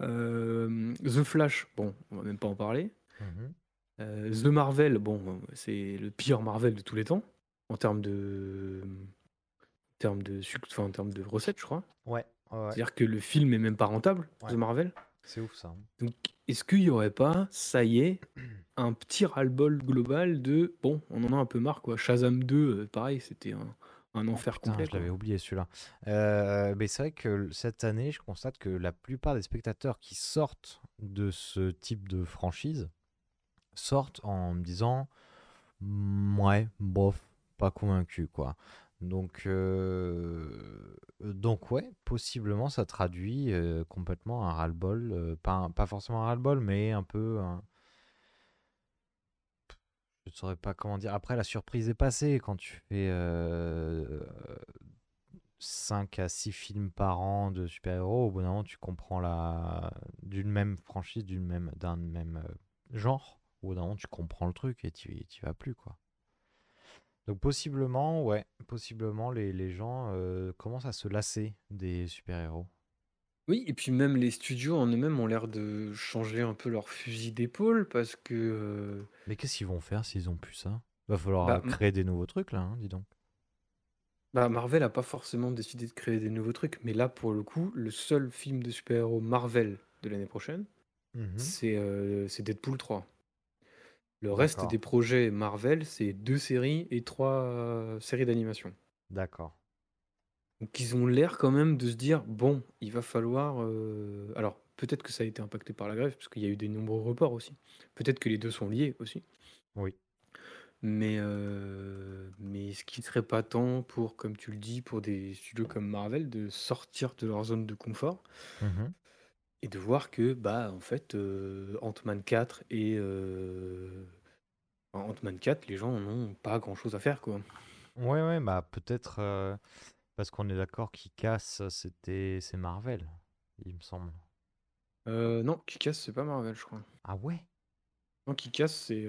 Euh, The Flash, bon, on va même pas en parler. mhm. Euh, The Marvel, bon, c'est le pire Marvel de tous les temps en termes de, en termes de, suc- enfin, en termes de recettes, je crois. Ouais, ouais, ouais. C'est-à-dire que le film est même pas rentable, Ouais. The Marvel. C'est ouf ça. Donc, est-ce qu'il y aurait pas, ça y est, un petit ras-le-bol global de, bon, on en a un peu marre, quoi. Shazam 2, euh, pareil, c'était un, un enfer Putain, complet. je l'avais oublié celui-là. Euh, mais c'est vrai que cette année, je constate que la plupart des spectateurs qui sortent de ce type de franchise sortent en me disant ouais, bof, pas convaincu quoi. Donc, euh, donc ouais, possiblement ça traduit euh, complètement un ras-le-bol, euh, pas, pas forcément un ras-le-bol, mais un peu Je ne saurais pas comment dire. Après, la surprise est passée quand tu fais euh, 5 à 6 films par an de super-héros. Au bout d'un moment, tu comprends la d'une même franchise, d'une même d'un même genre. Au bout d'un moment, tu comprends le truc et tu y vas plus quoi. Donc possiblement, ouais, possiblement les, les gens euh, commencent à se lasser des super-héros. Oui, et puis même les studios en eux-mêmes ont l'air de changer un peu leur fusil d'épaule parce que euh, Mais qu'est-ce qu'ils vont faire s'ils ont plus ça? Va falloir bah, euh, créer des nouveaux trucs là, hein, dis donc. bah, Marvel a pas forcément décidé de créer des nouveaux trucs, mais là pour le coup, le seul film de super-héros Marvel de l'année prochaine, Mhm. c'est euh, c'est Deadpool 3. Le reste D'accord, des projets Marvel, c'est deux séries et trois euh, séries d'animation. d'accord. Donc ils ont l'air quand même de se dire, bon, il va falloir... euh, Alors peut-être que ça a été impacté par la grève, parce qu'il y a eu des nombreux reports aussi. Peut-être que les deux sont liés aussi. Oui. Mais, euh, mais ce qui serait pas temps pour, comme tu le dis, pour des studios comme Marvel, de sortir de leur zone de confort? Mhm. Et de voir que, bah, en fait, euh, Ant-Man 4 et... euh, Ant-Man 4, les gens n'ont pas grand-chose à faire, quoi. Ouais, ouais, bah peut-être euh, parce qu'on est d'accord qui casse, c'était c'est Marvel, il me semble. Euh, non, Kick-Ass, c'est pas Marvel, je crois. Ah ouais? Non, Kick-Ass, c'est...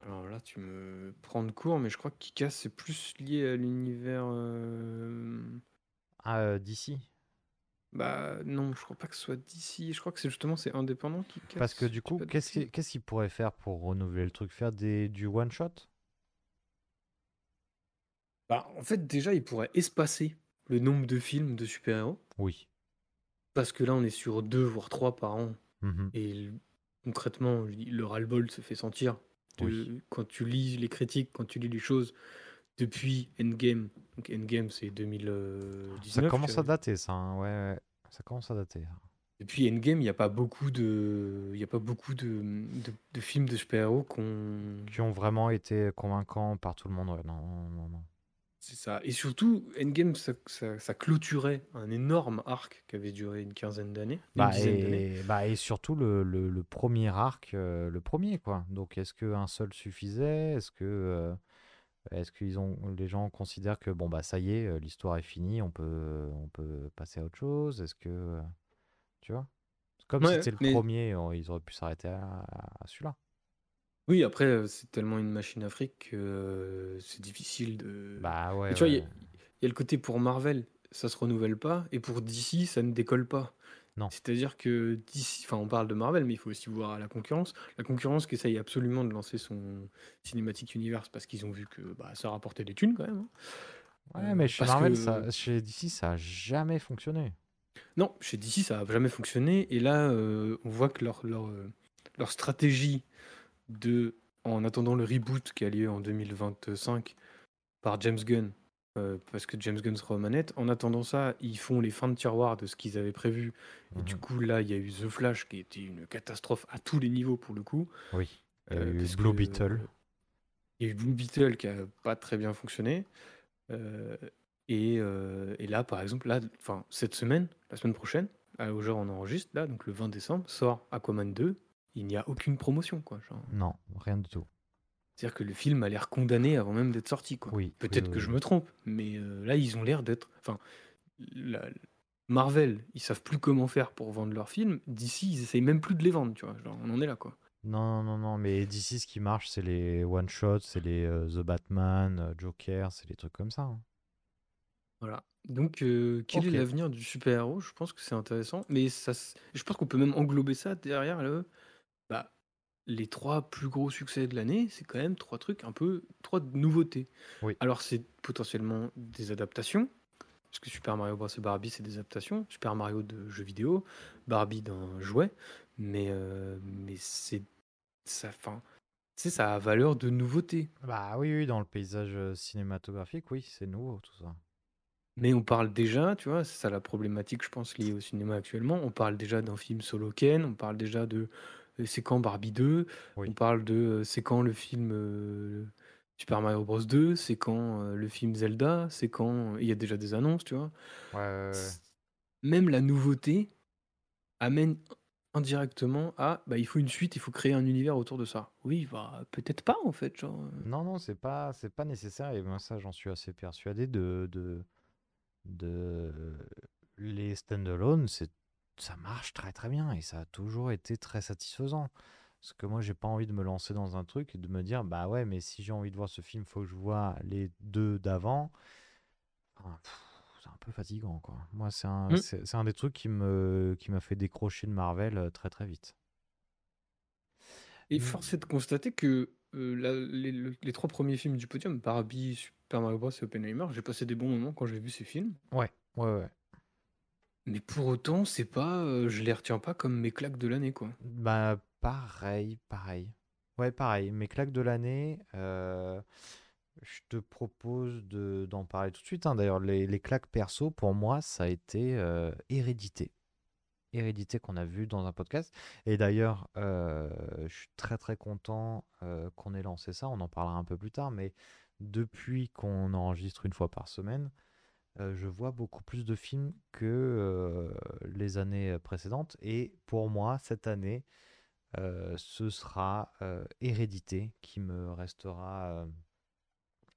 Alors là, tu me prends de court, mais je crois que Kick-Ass, c'est plus lié à l'univers... Ah, DC. Bah non, je crois pas que ce soit d'ici. Je crois que c'est justement c'est indépendant qui Parce que casse. du coup, qu'est-ce qu'ils pourraient faire pour renouveler le truc? Faire des, du one-shot? Bah, en fait, déjà, ils pourraient espacer le nombre de films de super-héros. Oui. Parce que là, on est sur deux, voire trois par an. Mhm. Et concrètement, le ras-le-bol se fait sentir. Oui. Quand tu lis les critiques, quand tu lis les choses depuis Endgame. Donc Endgame, c'est Ça 2019. commence à dater, ça, hein, Ouais, ouais. Ça commence à dater. ça. Depuis Endgame, il n'y a pas beaucoup de, il a pas beaucoup de, de, de films de super-héros qu'on Qui ont vraiment été convaincants par tout le monde. Ouais, non, non, non. C'est ça. Et surtout, Endgame, ça, ça- ça clôturait un énorme arc qui avait duré une quinzaine d'années, Bah et, bah et surtout le, le- le premier arc, euh, le premier quoi. Donc est-ce qu'un seul suffisait? Est-ce que euh, est-ce qu'ils ont les gens considèrent que bon bah ça y est, euh, l'histoire est finie, on peut on peut passer à autre chose? Est-ce que euh, tu vois? C'est Comme Ouais, c'était le mais premier, on- ils auraient pu s'arrêter à, à celui-là. oui, après, euh, c'est tellement une machine Afrique que euh, c'est difficile de. Bah Mais ouais tu vois, il y, ouais. a il y a le côté pour Marvel, ça se renouvelle pas, et pour DC, ça ne décolle pas. Non. C'est-à-dire que DC, enfin, on parle de Marvel, mais il faut aussi voir la concurrence. La concurrence qui essaye absolument de lancer son Cinematic Universe parce qu'ils ont vu que bah, ça rapportait des thunes quand même. hein. Ouais, Euh, mais chez parce Marvel, que ça, chez DC, ça a jamais fonctionné. Non, chez DC, ça n'a jamais fonctionné. Et là, euh, on voit que leur, leur, euh, leur stratégie de, en attendant le reboot qui a lieu en 2025 par James Gunn, euh, parce que James Gunn sera aux manettes, en attendant ça, ils font les fins de tiroir de ce qu'ils avaient prévu. Et du Mhm. coup, là, il y a eu The Flash qui était une catastrophe à tous les niveaux pour le coup. Oui. Il y a euh, eu parce Blue que, Beetle. Il y a eu Blue Beetle qui a pas très bien fonctionné. Euh, et, et là, par exemple, là, enfin, cette semaine, la semaine prochaine, à- au jour où on enregistre, là, donc le 20 décembre, sort Aquaman 2. Il n'y a aucune promotion, quoi. genre. Non, rien du tout. C'est-à-dire que le film a l'air condamné avant même d'être sorti, quoi. Oui, Peut-être oui, que je me trompe, mais euh, là, ils ont l'air d'être. Enfin, la- Marvel, ils savent plus comment faire pour vendre leurs films. D'ici, ils essayent même plus de les vendre, tu vois. Genre, on en est là, quoi. Non, non, non, mais d'ici, ce qui marche, c'est les one-shots, c'est les euh, The Batman, euh, Joker, c'est les trucs comme ça. hein. Voilà. Donc, euh, quel est l'avenir du super-héros? Je pense que c'est intéressant, mais ça, je pense qu'on peut même englober ça derrière le, bah, les trois plus gros succès de l'année. C'est quand même trois trucs un peu, trois nouveautés. Oui. Alors, c'est potentiellement des adaptations, parce que Super Mario Bros et Barbie, c'est des adaptations. Super Mario de jeux vidéo, Barbie d'un jouet, mais, euh, mais c'est ça, fin, ça a valeur de nouveauté. Bah oui, oui, dans le paysage euh, cinématographique, oui, c'est nouveau tout ça. Mais on parle déjà, tu vois, c'est ça la problématique, je pense, liée au cinéma actuellement. On parle déjà d'un film Solo Ken, on parle déjà de euh, c'est quand Barbie 2, Oui. on parle de euh, c'est quand le film euh, Super Mario Bros 2, c'est quand euh, le film Zelda, c'est quand il y a déjà des annonces, tu vois? Ouais, ouais, ouais. C- Même la nouveauté amène indirectement à bah il faut une suite, il faut créer un univers autour de ça. Oui, bah peut-être pas en fait, genre. euh. Non, non, c'est pas, c'est pas nécessaire et moi ça j'en suis assez persuadé de, de, de les stand-alone, c'est, ça marche très très bien et ça a toujours été très satisfaisant. Parce que moi j'ai pas envie de me lancer dans un truc et de me dire bah ouais mais si j'ai envie de voir ce film faut que je vois les deux d'avant. Enfin, c'est un peu fatigant quoi. Moi c'est un, Mm. c'est, un des trucs qui me, qui m'a fait décrocher de Marvel euh, très très vite. Et Mm. force est de constater que euh, la- les, le- les trois premiers films du podium, Barbie, Super Mario Bros et Oppenheimer, j'ai passé des bons moments quand j'ai vu ces films. Ouais, ouais, ouais. Mais pour autant, c'est pas, euh, je les retiens pas comme mes claques de l'année, quoi. Bah, pareil, pareil. Ouais, pareil. Mes claques de l'année, euh, je te propose de, d'en parler tout de suite. hein. D'ailleurs, les, claques perso, pour moi, ça a été euh, Hérédité. Hérédité qu'on a vu dans un podcast. Et d'ailleurs, je suis très très content qu'on ait lancé ça. On en parlera un peu plus tard. Mais depuis qu'on enregistre une fois par semaine, euh, je vois beaucoup plus de films que euh, les années précédentes. Et pour moi, cette année, euh, ce sera euh, Hérédité qui me restera euh,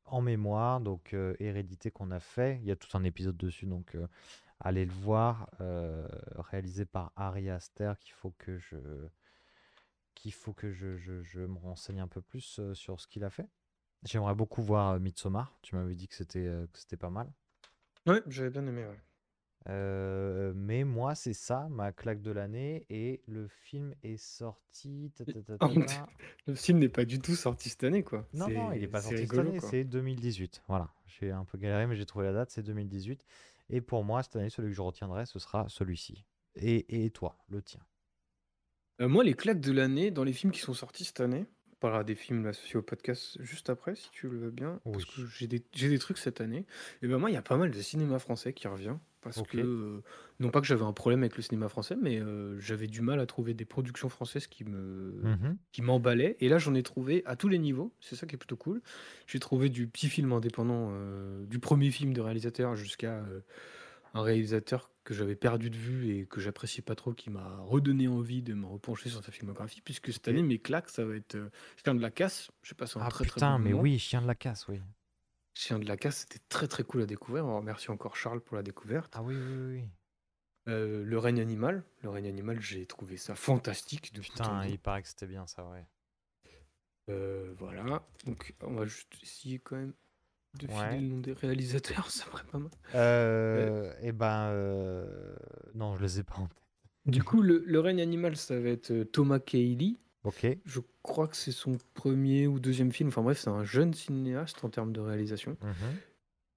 en mémoire. Donc, euh, Hérédité qu'on a fait, il y a tout un épisode dessus, donc euh, allez le voir, euh, réalisé par Ari Aster, qu'il faut que je qu'il faut que je, je- je me renseigne un peu plus euh, sur ce qu'il a fait. J'aimerais beaucoup voir euh, Midsommar. Tu m'avais dit euh, que c'était pas mal. Ouais, j'avais bien aimé, ouais. Euh, mais moi, c'est ça, ma claque de l'année. Et le film est sorti. ta, ta, ta, En ta, fait, ta. Le film n'est pas du tout sorti cette année, quoi. Non, non, il est pas c'est sorti cette rigolo, année, quoi. c'est 2018. Voilà, j'ai un peu galéré, mais j'ai trouvé la date, c'est 2018. Et pour moi, cette année, celui que je retiendrai, ce sera celui-ci. Et, et toi, le tien? Euh, moi, les claques de l'année, dans les films qui sont sortis cette année, parlera des films associés au podcast juste après, si tu le veux bien, parce Oui. que j'ai des, j'ai des trucs cette année. Et ben moi, il y a pas mal de cinéma français qui revient, parce que, euh, non pas que j'avais un problème avec le cinéma français, mais euh, j'avais du mal à trouver des productions françaises qui me, Mhm. qui m'emballaient. Et là, j'en ai trouvé à tous les niveaux, c'est ça qui est plutôt cool. J'ai trouvé du petit film indépendant, euh, du premier film de réalisateur jusqu'à un réalisateur que j'avais perdu de vue et que j'appréciais pas trop, qui m'a redonné envie de me repencher sur sa filmographie, puisque cette année, mes claques, ça va être euh, Chien de la casse. J'ai passé un Ah très très putain, bon mais moment. oui, Chien de la casse, oui. Chien de la casse, c'était très très cool à découvrir. On remercie encore Charles pour la découverte. Ah oui, oui, oui. Euh, le règne animal, le règne animal, j'ai trouvé ça fantastique de Putain, il paraît que c'était bien ça, ouais. Euh, voilà, donc on va juste essayer quand même de filer le nom des réalisateurs, ça serait pas mal. Euh, et ben, euh, non, je les ai pas en tête. Du coup, le, le règne animal, ça va être euh, Thomas Cayley. Ok. Je crois que c'est son premier ou deuxième film. Enfin bref, c'est un jeune cinéaste en termes de réalisation. Mhm.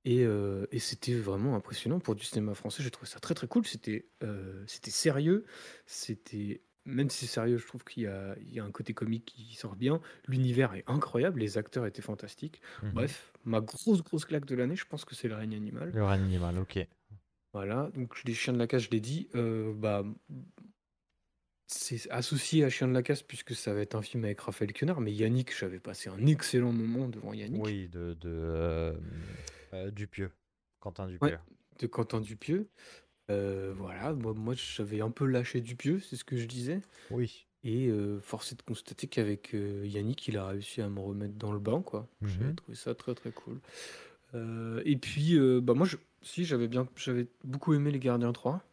Et, euh, et c'était vraiment impressionnant pour du cinéma français. J'ai trouvé ça très très cool. C'était euh, c'était sérieux. C'était même si c'est sérieux, je trouve qu'il y a, il y a un côté comique qui sort bien. L'univers est incroyable. Les acteurs étaient fantastiques. Mhm. Bref, ma grosse grosse claque de l'année, je pense que c'est le règne animal. Le règne animal, ok. Voilà. Donc les chiens de la casse, je l'ai dit. Euh, bah c'est associé à Chien de la casse puisque ça va être un film avec Raphaël Quenard, mais Yannick, j'avais passé un excellent moment devant Yannick. Oui, de, de euh, euh, Dupieux. Quentin Ouais, Dupieux. de Quentin Dupieux. Euh, voilà, moi, moi j'avais un peu lâché Dupieux, c'est ce que je disais. Oui. Et euh, force est de constater qu'avec euh, Yannick, il a réussi à me remettre dans le bain, quoi. J'avais Mhm. trouvé ça très très cool. Et puis, bah moi, je, si j'avais bien, j'avais beaucoup aimé Les Gardiens 3,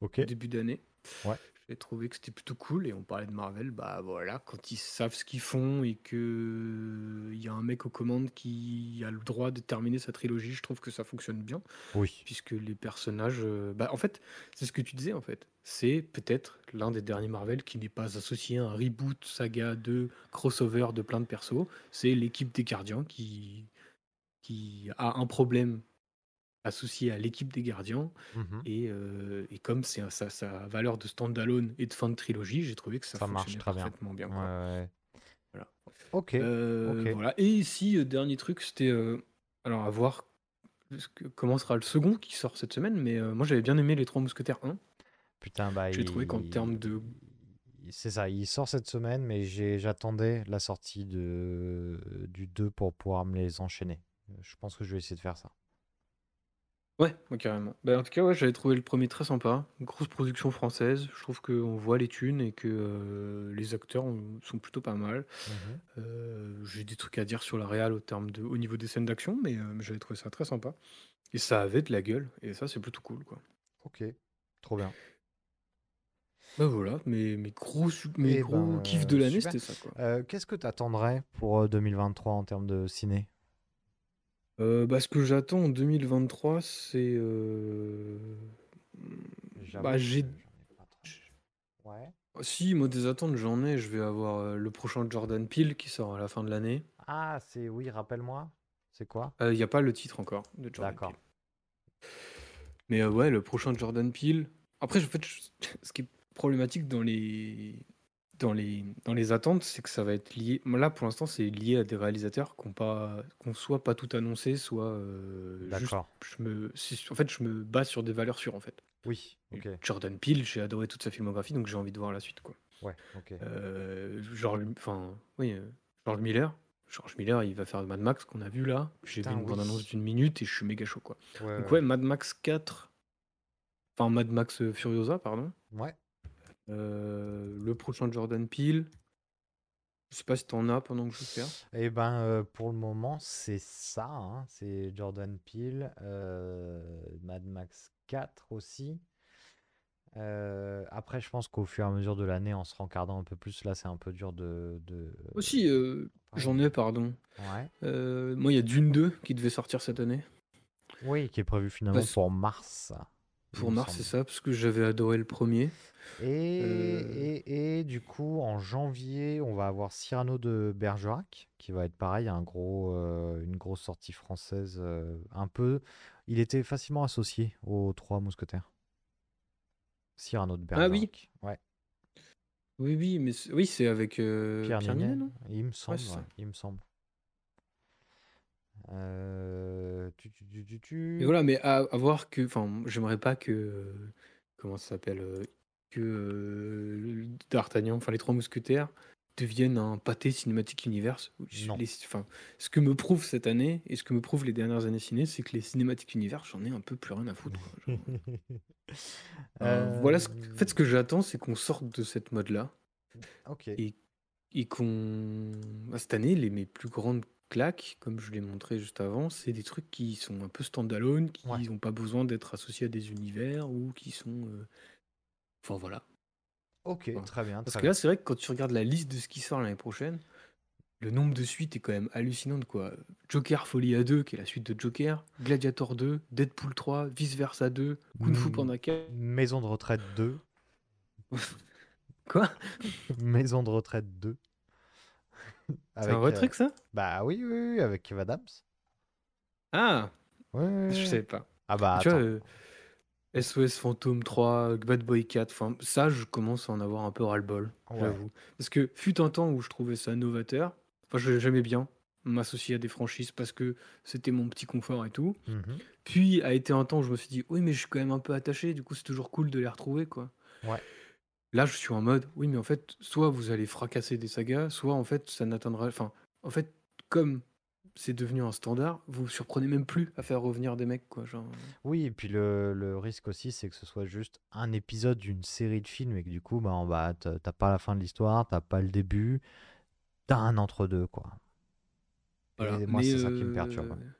Ok. début d'année. Ouais. J'ai trouvé que c'était plutôt cool. Et on parlait de Marvel, bah voilà, quand ils savent ce qu'ils font et que il y a un mec aux commandes qui a le droit de terminer sa trilogie, je trouve que ça fonctionne bien Oui. puisque les personnages. euh, bah, en fait, c'est ce que tu disais, en fait. C'est peut-être l'un des derniers Marvel qui n'est pas associé à un reboot, saga de crossover de plein de persos. C'est l'équipe des gardiens qui, qui a un problème associé à l'équipe des gardiens. Et, euh, et comme c'est sa, sa valeur de standalone et de fin de trilogie, j'ai trouvé que ça, Ça marche très bien. parfaitement bien. Ouais, quoi. ouais. Ok. Euh, ok. Voilà. Et ici, euh, dernier truc, c'était. alors, à voir comment sera le second qui sort cette semaine, mais moi j'avais bien aimé Les Trois Mousquetaires 1. Putain, bah, J'ai trouvé qu'en termes de- il- C'est ça, il sort cette semaine, mais j'attendais la sortie de... du 2 pour pouvoir me les enchaîner. Je pense que je vais essayer de faire ça. Ouais, ouais, carrément. Bah, en tout cas, ouais, j'avais trouvé le premier très sympa. Une grosse production française. Je trouve qu'on voit les thunes et que euh, les acteurs ont- sont plutôt pas mal. Mhm. Euh, j'ai des trucs à dire sur la réal au, terme de, au niveau des scènes d'action, mais euh, j'avais trouvé ça très sympa. Et ça avait de la gueule, et ça, c'est plutôt cool, quoi. Ok, trop bien. Bah voilà, mes, mes gros, su- mes Eh gros ben, kiffs de l'année, super. c'était ça, quoi. Euh, Qu'est-ce que tu attendrais pour euh, 2023 en termes de ciné? Euh, bah, ce que j'attends en 2023, c'est. euh, J'avoue Bah, j'ai. j'en ai pas trop. Ouais. Si, moi, des attentes, j'en ai. Je vais avoir euh, le prochain Jordan Peele qui sort à la fin de l'année. Ah, c'est oui, rappelle-moi. C'est quoi? Il n'y a pas le titre encore de Jordan D'accord. Mais euh, ouais, le prochain Jordan Peele. Après, en fait, je- ce qui est problématique dans les, dans les, dans les attentes, c'est que ça va être lié. Là, pour l'instant, c'est lié à des réalisateurs qui ont pas, qu'on soit pas tout annoncé, soit euh, juste. D'accord. Je me, c'est- en fait, je me base sur des valeurs sûres, en fait. Oui, ok. Jordan Peele, j'ai adoré toute sa filmographie, donc j'ai envie de voir la suite, quoi. Ouais, ok. Euh, genre, enfin, oui, euh, George Miller. George Miller, il va faire Mad Max qu'on a vu là. J'ai vu Putain, une oui. bande-annonce d'une minute et je suis méga chaud, quoi. Ouais, Donc ouais. ouais, Mad Max 4, enfin Mad Max euh, Furiosa, pardon. Ouais. Euh, le prochain Jordan Peele. Je sais pas si t'en as pendant que je fais. Eh ben, euh, pour le moment, c'est ça. hein, C'est Jordan Peele, euh, Mad Max 4 aussi. Euh, après, je pense qu'au fur et à mesure de l'année, en se rencardant un peu plus, là, c'est un peu dur de. de- Aussi, euh, j'en ai, pardon. Ouais. Euh, moi, il y a Dune 2 qui devait sortir cette année. Oui, qui est prévu finalement Parce- pour mars. Il Pour me mars, c'est semble. ça, parce que j'avais adoré le premier. Et, Euh, et, et du coup, en janvier, on va avoir Cyrano de Bergerac, qui va être pareil, un gros, euh, une grosse sortie française. euh, un peu. Il était facilement associé aux Trois Mousquetaires. Cyrano de Ah oui. Bergerac. Ouais. Oui, oui, mais c'est- oui, c'est avec euh, Pierre, Pierre Ninet, Ninet, non? Il me semble. c'est ça. ouais, il me semble. Euh, tu, tu, tu, tu, tu. Et voilà, mais à, à voir que, enfin, j'aimerais pas que, euh, comment ça s'appelle, euh, que euh, D'Artagnan, enfin les Trois Mousquetaires, deviennent un pâté cinématique univers. Je- Non. les- Enfin, ce que me prouve cette année et ce que me prouvent les dernières années ciné, c'est que les cinématiques univers, j'en ai un peu plus rien à foutre. quoi. Euh, voilà, ce- en fait, ce que j'attends, c'est qu'on sorte de cette mode-là Ok. et, et qu'on, bah, cette année, les mes plus grandes claques, comme je l'ai montré juste avant, c'est des trucs qui sont un peu standalone, qui Ouais. n'ont pas besoin d'être associés à des univers ou qui sont, euh, enfin voilà. Ok, très bien. Parce que là, c'est vrai que quand tu regardes la liste de ce qui sort l'année prochaine, le nombre de suites est quand même hallucinant. de Quoi. Joker Folie à 2, qui est la suite de Joker, Gladiator 2, Deadpool 3, Vice Versa 2, Kung Fu Mm. Panda 4. Maison de retraite 2. Quoi? Maison de retraite 2. C'est un vrai euh, truc ça? Bah oui, oui, oui, avec Kev Adams. Ah Ouais, Je savais pas. Ah bah tu vois, attends. euh, SOS Phantom 3, Bad Boy 4, enfin ça, je commence à en avoir un peu ras-le-bol, Ouais. j'avoue. Parce que fut un temps où je trouvais ça novateur, enfin je- j'aimais bien m'associer à des franchises parce que c'était mon petit confort et tout. Mhm. Puis a été un temps où je me suis dit, oui, mais je suis quand même un peu attaché, du coup, c'est toujours cool de les retrouver, quoi. Ouais. Là, je suis en mode, oui, mais en fait, soit vous allez fracasser des sagas, soit en fait, ça n'atteindra. Enfin, en fait, comme c'est devenu un standard, vous vous surprenez même plus à faire revenir des mecs, quoi. Genre... Oui, et puis le, le risque aussi, c'est que ce soit juste un épisode d'une série de films et que du coup, bah, bah, t'as t'as pas la fin de l'histoire, t'as pas le début, t'as un entre-deux, quoi. Voilà. Et moi, c'est ça qui me perturbe. euh,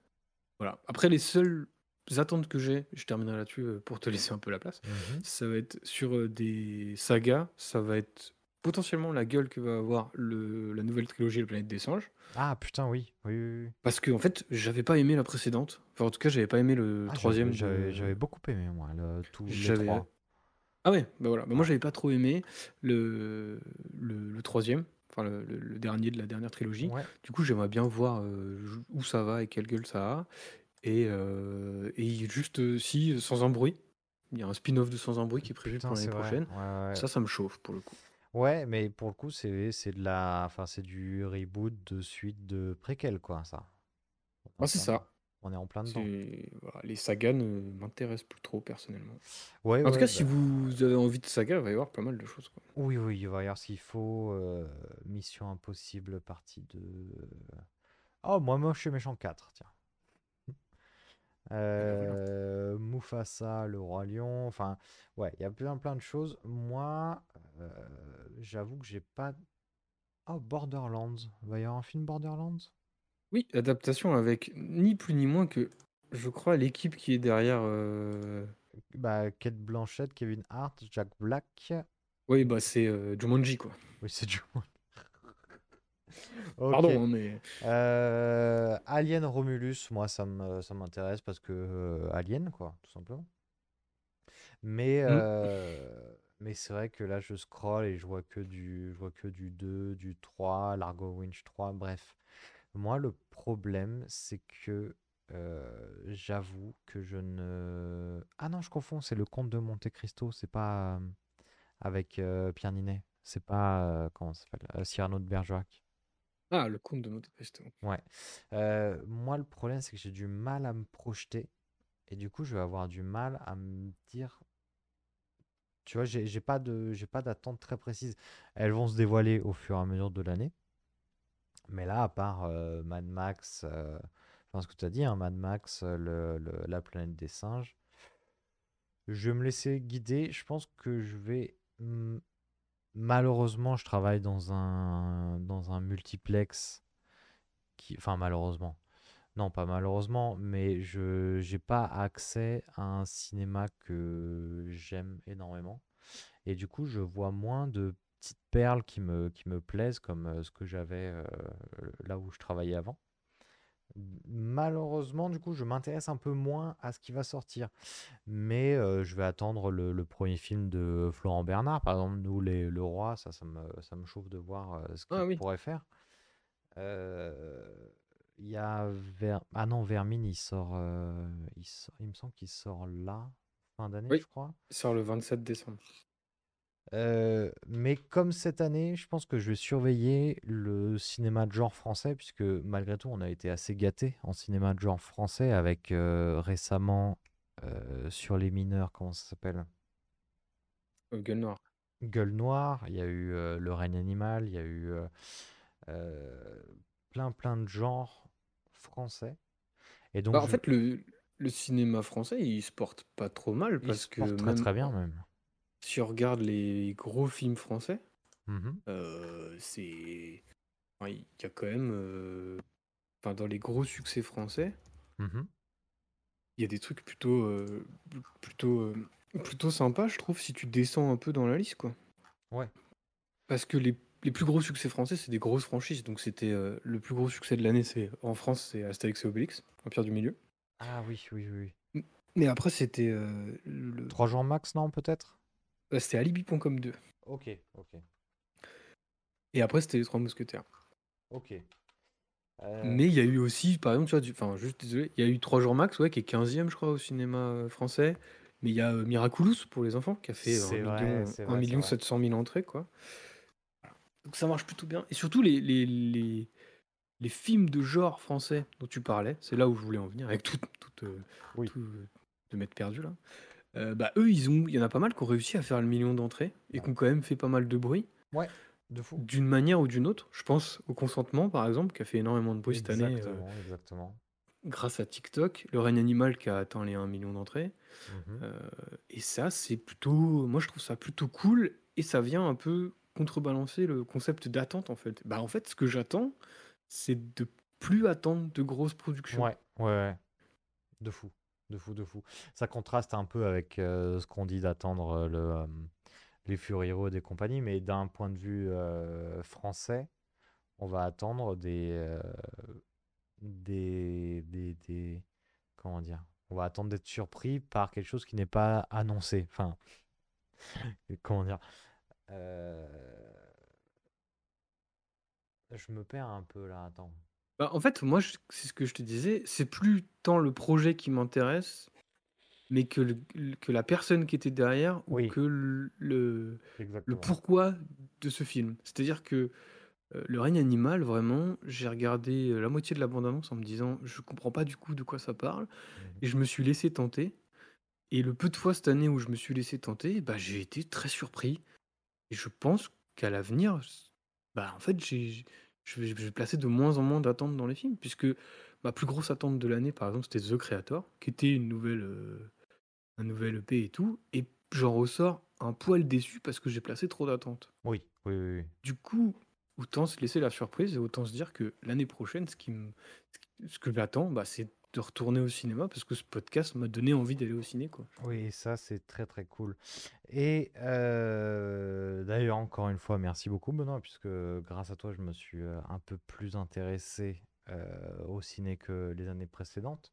Voilà. Après, les seules attentes que j'ai, je terminerai là-dessus euh, pour te laisser un peu la place, Mhm. ça va être sur euh, des sagas, ça va être potentiellement la gueule que va avoir le, la nouvelle trilogie La planète des singes. Ah putain, oui. Oui, oui, oui. Parce que en fait, j'avais pas aimé la précédente. Enfin, en tout cas, j'avais pas aimé le Ah, troisième. j'avais- de- beaucoup aimé, moi, le, tous les trois. Ah ouais, bah voilà. Bah moi, j'avais pas trop aimé le, le, le troisième, enfin le, le- le dernier de la dernière trilogie. Ouais. Du coup, j'aimerais bien voir euh, où ça va et quelle gueule ça a. Et, euh, et juste euh, si, sans un bruit, il y a un spin-off de Sans un bruit qui est prévu Putain, pour l'année c'est vrai. prochaine. Ouais, ouais. Ça, ça me chauffe pour le coup. Ouais, mais pour le coup, c'est c'est de la, enfin, c'est du reboot de suite de préquel, quoi, ça. Ah, c'est ça. On est en plein dedans. C'est- voilà, Les sagas ne m'intéressent plus trop personnellement. Ouais, En tout ouais, cas, si bah, vous avez envie de saga, il va y avoir pas mal de choses. Quoi. oui, oui, il va y avoir ce qu'il faut. euh, Mission Impossible, partie 2. Oh, moi, moche et méchant 4, tiens. Euh, Mufasa, le roi lion. Enfin, ouais, il y a plein, plein de choses. Moi, euh, j'avoue que j'ai pas. Oh, Borderlands. Il va y avoir un film Borderlands? Oui, adaptation avec ni plus ni moins que, je crois, l'équipe qui est derrière. euh, Bah, Kate Blanchett, Kevin Hart, Jack Black. Oui, bah c'est euh, Jumanji, quoi. Oui, c'est Pardon, hein, mais. Euh, Alien Romulus, moi, ça m'intéresse parce que euh, Alien, quoi, tout simplement. Mais, Hmm. euh, mais c'est vrai que là, je scroll et je vois que du, je vois que du 2, du 3, Largo Winch 3, bref. Moi, le problème, c'est que j'avoue que je ne... Ah non, je confonds, c'est le comte de Monte Cristo, c'est pas avec Pierre Ninet, c'est pas, comment ça s'appelle, Cyrano de Bergerac. Ah, le comte de Monte Cristo. Ouais. Euh, moi, le problème, c'est que j'ai du mal à me projeter. Et du coup, je vais avoir du mal à me dire. Tu vois, j'ai pas de, j'ai pas d'attente très précise. Elles vont se dévoiler au fur et à mesure de l'année. Mais là, à part euh, Mad Max, euh, enfin ce que tu as dit, hein, Mad Max, le- la planète des singes, je vais me laisser guider. Je pense que je vais. hmm, Malheureusement, je travaille dans un, dans un multiplex qui. Enfin, malheureusement. Non, pas malheureusement, mais je j'ai pas accès à un cinéma que j'aime énormément. Et du coup, je vois moins de petites perles qui me, qui me plaisent, comme euh, ce que j'avais euh, là où je travaillais avant. Malheureusement, du coup, je m'intéresse un peu moins à ce qui va sortir. Mais euh, je vais attendre le, le premier film de Florent Bernard, par exemple, Nous, les, le roi, ça, ça me, ça me chauffe de voir euh, ce qu'il Ah oui. pourrait faire. Euh, Il y a Ver- Ah non, Vermine, il sort, euh, il sort- il me semble qu'il sort là, fin d'année, Oui. je crois. Il sort le 27 décembre. Euh, mais comme cette année, je pense que je vais surveiller le cinéma de genre français, puisque malgré tout, on a été assez gâtés en cinéma de genre français avec euh, récemment euh, sur les mineurs, comment ça s'appelle? Euh, Gueule Noire. Gueule Noire, il y a eu euh, Le règne animal, il y a eu euh, euh, plein plein de genres français. Et donc, Bah, en je- fait, le, le cinéma français, il se porte pas trop mal il parce se que porte très même très bien même. Si on regarde les gros films français, Mhm. euh, c'est. enfin, Il y a quand même. euh, Enfin, dans les gros succès français, Mhm. il y a des trucs plutôt. euh, plutôt. plutôt sympas, je trouve, si tu descends un peu dans la liste, quoi. Ouais. Parce que les, les plus gros succès français, c'est des grosses franchises. Donc, c'était. le plus gros succès de l'année, c'est en France, c'est Astérix et Obélix, Empire du Milieu. Ah oui, oui, oui. oui. Mais après, c'était. le... Trois jours max, non, peut-être? Euh, C'était Alibi.com 2. Ok, ok, Et après, c'était Les Trois Mousquetaires. ok. Euh, Mais il y a eu aussi, par exemple, tu vois, du- enfin, juste désolé, il y a eu 3 jours max, ouais, qui est 15e, je crois, au cinéma euh, français. Mais il y a euh, Miraculous pour les enfants, qui a fait C'est 1 vrai, million, c'est 1 vrai, c'est million vrai. 700 000 entrées, quoi. Donc ça marche plutôt bien. Et surtout, les, les, les, les films de genre français dont tu parlais, c'est là où je voulais en venir, avec tout, tout, euh, Oui. tout, de m'être perdu là. Euh, bah, eux, ils ont, il y en a pas mal qui ont réussi à faire le million d'entrées et qui ont quand même fait pas mal de bruit, Ouais, de fou. d'une manière ou d'une autre. Je pense au consentement, par exemple, qui a fait énormément de bruit cette année. euh, Exactement, exactement. grâce à TikTok, le règne animal qui a atteint les 1 million d'entrées. Mhm. Euh, et ça, c'est plutôt. Moi, je trouve ça plutôt cool. Et ça vient un peu contrebalancer le concept d'attente, en fait. Bah, en fait, ce que j'attends, c'est de plus attendre de grosses productions. Ouais, ouais, ouais. De fou, de fou, de fou. Ça contraste un peu avec euh, ce qu'on dit d'attendre euh, le, euh, les Fury Road et compagnie, mais d'un point de vue français, on va attendre des, des, des, des- comment dire? On va attendre d'être surpris par quelque chose qui n'est pas annoncé. Enfin, comment dire? Je me perds un peu là, attends. Bah, en fait, moi, je- c'est ce que je te disais. C'est plus tant le projet qui m'intéresse, mais que, le- le- que la personne qui était derrière ou Oui. que le, le, le Exactement. pourquoi de ce film. C'est-à-dire que euh, Le règne animal, vraiment, j'ai regardé euh, la moitié de la bande-annonce en me disant je comprends pas du coup de quoi ça parle, et je me suis laissé tenter. Et le peu de fois cette année où je me suis laissé tenter, bah, j'ai été très surpris. Et je pense qu'à l'avenir, bah, en fait, j'ai, je vais, je vais placer de moins en moins d'attentes dans les films, puisque ma plus grosse attente de l'année, par exemple, c'était The Creator, qui était une nouvelle, euh, un nouvel EP et tout, et j'en ressors un poil déçu parce que j'ai placé trop d'attentes. Oui, oui, oui. oui. Du coup, autant se laisser la surprise et autant se dire que l'année prochaine, ce, qui me, ce qui- ce que j'attends, bah, c'est de retourner au cinéma parce que ce podcast m'a donné envie d'aller au ciné. Quoi. Oui, ça c'est très très cool. Et euh, d'ailleurs, encore une fois, merci beaucoup Benoît, puisque grâce à toi, je me suis euh, un peu plus intéressé euh, au ciné que les années précédentes.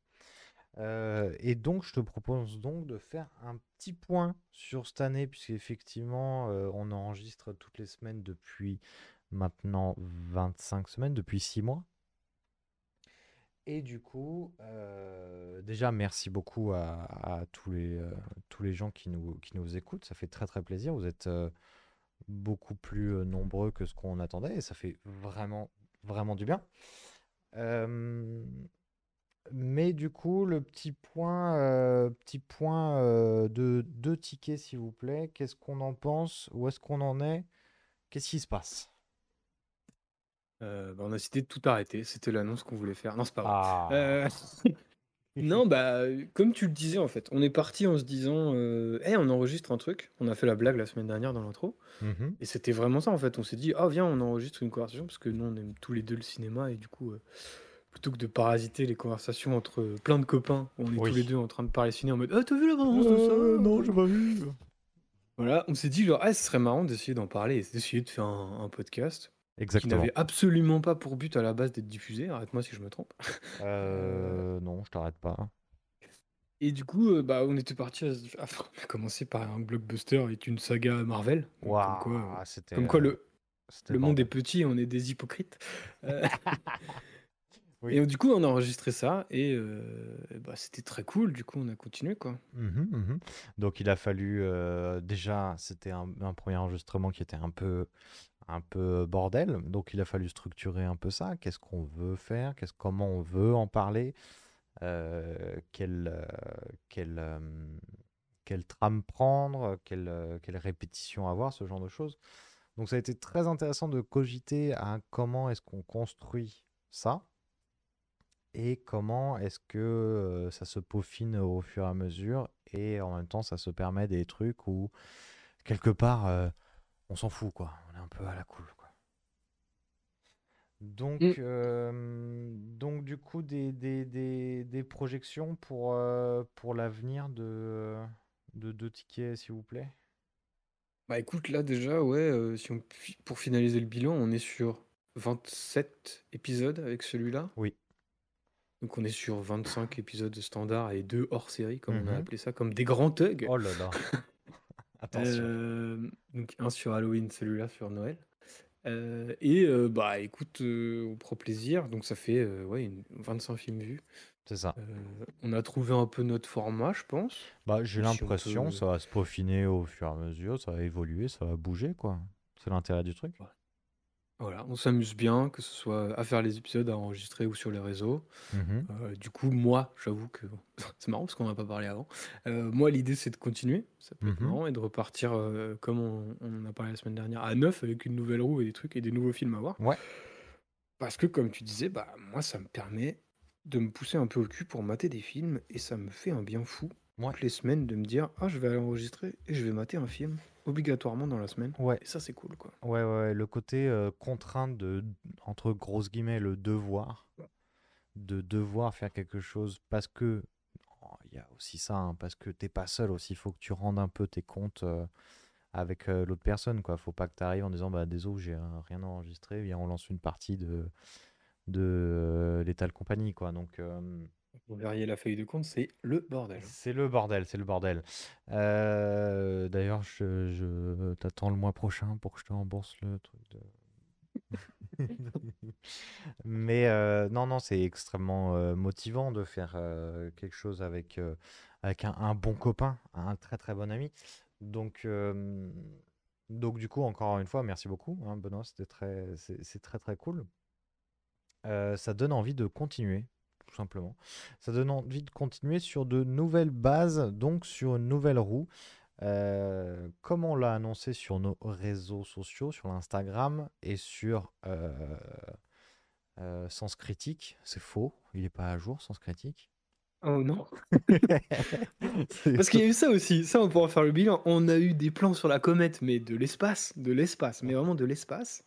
Et donc, je te propose donc de faire un petit point sur cette année, puisqu'effectivement, euh, on enregistre toutes les semaines depuis maintenant 25 semaines, depuis 6 mois. Et du coup, euh, déjà, merci beaucoup à, tous, les, euh, tous les gens qui nous, qui nous écoutent. Ça fait très très plaisir. Vous êtes euh, beaucoup plus nombreux que ce qu'on attendait et ça fait vraiment, vraiment du bien. Mais du coup, le petit point, petit point de deux tickets, s'il vous plaît. Qu'est-ce qu'on en pense? Où est-ce qu'on en est? Qu'est-ce qui se passe? Euh, bah, on a décidé de tout arrêter. C'était l'annonce qu'on voulait faire. Non, c'est pas vrai. Ah, Euh, non, bah, comme tu le disais, en fait, on est parti en se disant euh, Hey, on enregistre un truc. On a fait la blague la semaine dernière dans l'intro. mhm. Et c'était vraiment ça, en fait. On s'est dit Ah, viens, on enregistre une conversation parce que nous, on aime tous les deux le cinéma. Et du coup, euh, plutôt que de parasiter les conversations entre plein de copains, où on est tous les deux en train de parler ciné en mode Ah, t'as vu la bande-annonce de ça? Non, j'ai pas vu. Voilà, on s'est dit genre, ah, ce serait marrant d'essayer d'en parler et d'essayer de faire un, un podcast qui Exactement. n'avait absolument pas pour but à la base d'être diffusé. Arrête-moi si je me trompe. Euh, non, je t'arrête pas. Et du coup, euh, bah, on était parti. À... On a commencé par un blockbuster avec une saga Marvel. Donc, Waouh, Comme quoi, euh, c'était, comme quoi euh, le, le monde est petit et on est des hypocrites. Euh, Oui. Et du coup, on a enregistré ça et euh, bah, c'était très cool. Du coup, on a continué quoi. Mhm, mhm. Donc il a fallu euh, déjà, c'était un, un premier enregistrement qui était un peu, un peu bordel. Donc il a fallu structurer un peu ça. Qu'est-ce qu'on veut faire? Qu'est-ce, comment on veut en parler? Euh, quelle, trame prendre? Quelle, quelle répétition avoir? Ce genre de choses. Donc ça a été très intéressant de cogiter à comment est-ce qu'on construit ça et comment est-ce que ça se peaufine au fur et à mesure et en même temps ça se permet des trucs où quelque part on s'en fout quoi, on est un peu à la cool quoi. Donc, Mm. euh, donc du coup des, des, des, des projections pour, euh, pour l'avenir de, de deux tickets s'il vous plaît? Bah écoute, là déjà, ouais, euh, si on, fi- pour finaliser le bilan, on est sur 27 épisodes avec celui-là? Oui. Donc on est sur 25 épisodes standards et deux hors série, comme on a Mhm. appelé ça, comme des grands thugs. Oh là là. Attention. Euh, donc un sur Halloween, celui-là sur Noël. Euh, et euh, bah écoute, euh, on prend plaisir. Donc ça fait euh, ouais, une- 25 films vus. C'est ça. Euh, on a trouvé un peu notre format, je pense. Bah, j'ai Si on l'impression peut- ça va se peaufiner au fur et à mesure, ça va évoluer, ça va bouger quoi. C'est l'intérêt du truc. Voilà, on s'amuse bien, que ce soit à faire les épisodes, à enregistrer ou sur les réseaux. Mhm. Euh, du coup, moi, j'avoue que c'est marrant parce qu'on n'a pas parlé avant. Euh, moi, l'idée, c'est de continuer. Ça peut être marrant et de repartir, euh, comme on, a parlé la semaine dernière, à neuf avec une nouvelle roue et des trucs et des nouveaux films à voir. Ouais. Parce que, comme tu disais, bah, moi, ça me permet de me pousser un peu au cul pour mater des films et ça me fait un bien fou Ouais. toutes les semaines de me dire Ah, je vais aller enregistrer et je vais mater un film obligatoirement dans la semaine. Ouais. Et ça, c'est cool, quoi. Ouais, ouais, ouais, le côté euh, contrainte de, entre grosses guillemets, le devoir, de devoir faire quelque chose parce que, oh, il y a aussi ça, hein, parce que t'es pas seul aussi, il faut que tu rendes un peu tes comptes euh, avec euh, l'autre personne, quoi. Faut pas que tu arrives en disant, bah désolé, j'ai rien enregistré, viens, on lance une partie de, de euh, Lethal Company, quoi. Donc, Vous verriez la feuille de compte, c'est le bordel. c'est le bordel, c'est le bordel. Euh, D'ailleurs, je, je t'attends le mois prochain pour que je te rembourse le truc de... Mais euh, non, non, c'est extrêmement euh, motivant de faire euh, quelque chose avec, avec un, un bon copain, un très très bon ami. Donc, donc du coup, encore une fois, merci beaucoup, hein, Benoît, c'était très, c'est très très cool. Ça donne envie de continuer, tout simplement. Ça donne envie de continuer sur de nouvelles bases, donc sur une nouvelle roue. Euh, comme on l'a annoncé sur nos réseaux sociaux, sur l'Instagram et sur euh, euh, Sens Critique, c'est faux, il n'est pas à jour, Sens Critique? Oh non. Parce qu'il y a eu ça aussi, ça on pourra faire le bilan. On a eu des plans sur la comète, mais de l'espace, de l'espace, mais vraiment de l'espace.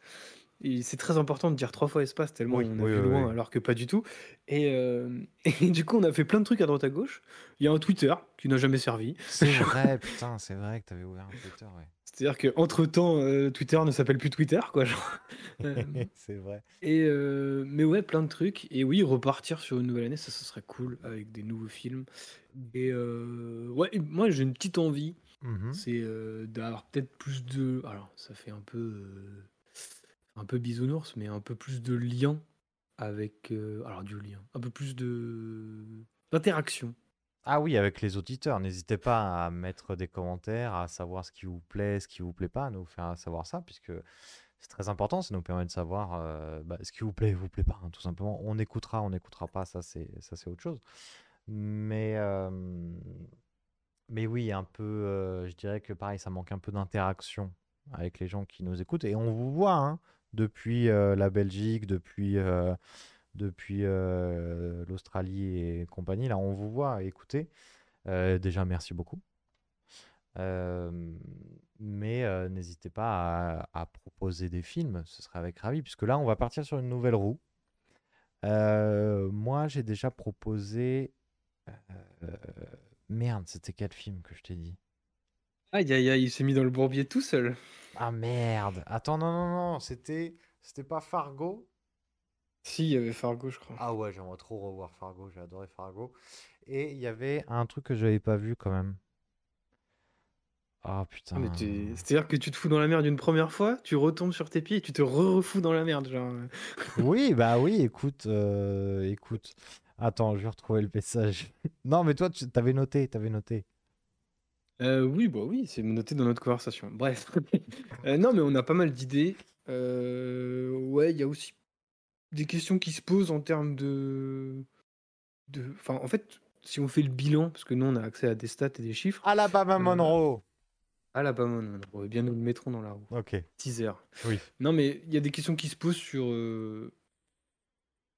Et c'est très important de dire trois fois espace, tellement Oui, on a oui, vu oui, loin, oui. alors que pas du tout. Et, euh, et du coup, on a fait plein de trucs à droite à gauche. Il y a un Twitter qui n'a jamais servi. C'est vrai, putain, c'est vrai que tu avais ouvert un Twitter, ouais. C'est-à-dire qu'entre temps, Twitter ne s'appelle plus Twitter, quoi. genre. Euh, c'est vrai. et euh, mais ouais, plein de trucs. Et oui, repartir sur une nouvelle année, ça, ça serait cool avec des nouveaux films. Et euh, ouais, moi j'ai une petite envie, Mhm. c'est euh, d'avoir peut-être plus de. Alors, ça fait un peu, euh, un peu bisounours, mais un peu plus de lien avec. euh, alors, du lien, un peu plus de d'interaction. Ah oui, avec les auditeurs, n'hésitez pas à mettre des commentaires, à savoir ce qui vous plaît, ce qui vous plaît pas, à nous faire savoir ça, puisque c'est très important, ça nous permet de savoir euh, bah, ce qui vous plaît, vous plaît pas, hein, tout simplement. On écoutera, on n'écoutera pas, ça c'est ça c'est autre chose. Mais euh, mais oui, un peu, je dirais que pareil, ça manque un peu d'interaction avec les gens qui nous écoutent, et on vous voit hein, depuis la Belgique, depuis depuis l'Australie et compagnie. Là, on vous voit, écoutez. Déjà, merci beaucoup. Mais n'hésitez pas à, proposer des films, ce serait avec ravi, puisque là, on va partir sur une nouvelle roue. Moi, j'ai déjà proposé. Merde, c'était quel film que je t'ai dit? Aïe aïe aïe, il s'est mis dans le bourbier tout seul. Ah merde! Attends, non, non, non, c'était c'était pas Fargo? Si, il y avait Fargo, je crois. Ah ouais, j'aimerais trop revoir Fargo, j'ai adoré Fargo. Et il y avait un truc que j'avais pas vu quand même. Ah Ah, putain. mais t'es- c'est-à-dire que tu te fous dans la merde une première fois, tu retombes sur tes pieds et tu te re-refous dans la merde, genre. Oui, bah oui, écoute, euh, écoute. Attends, je vais retrouver le message. Non, mais toi, tu t'avais noté, t'avais noté. Euh, oui, bah oui, c'est noté dans notre conversation. Bref. Euh, non, mais on a pas mal d'idées. Euh, ouais, il y a aussi des questions qui se posent en termes de... de... Enfin, en fait, si on fait le bilan, parce que nous, on a accès à des stats et des chiffres, Alabama Monroe. Alabama, non, eh bien nous le mettrons dans la roue. Ok, Teaser. oui. Non, mais il y a des questions qui se posent sur...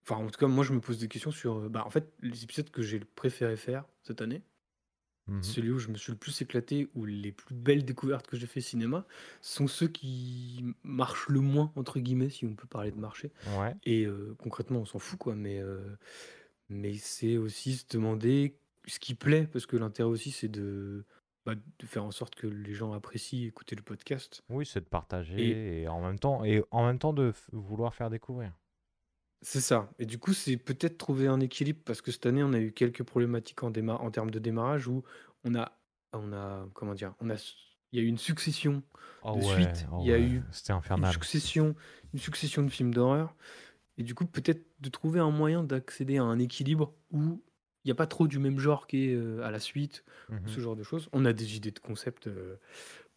Enfin, en tout cas, moi, je me pose des questions sur... Bah, en fait, les épisodes que j'ai préféré faire cette année, Mhm. celui où je me suis le plus éclaté, ou les plus belles découvertes que j'ai fait cinéma, sont ceux qui marchent le moins, entre guillemets, si on peut parler de marché. Ouais. Et euh, concrètement, on s'en fout, quoi. Mais, euh, mais c'est aussi se demander ce qui plaît, parce que l'intérêt aussi, c'est de, bah, de faire en sorte que les gens apprécient écouter le podcast. Oui, c'est de partager Et- et, en même temps et en même temps de vouloir faire découvrir. C'est ça. Et du coup, c'est peut-être trouver un équilibre, parce que cette année, on a eu quelques problématiques en, déma- en termes de démarrage, où on a, on a, comment dire, on a, il y a eu une succession Oh de ouais, suites, oh il y a ouais, eu c'était une infernal. succession, une succession de films d'horreur. Et du coup, peut-être de trouver un moyen d'accéder à un équilibre où il n'y a pas trop du même genre qu'est euh, à la suite, Mhm. ce genre de choses. On a des idées de concept euh,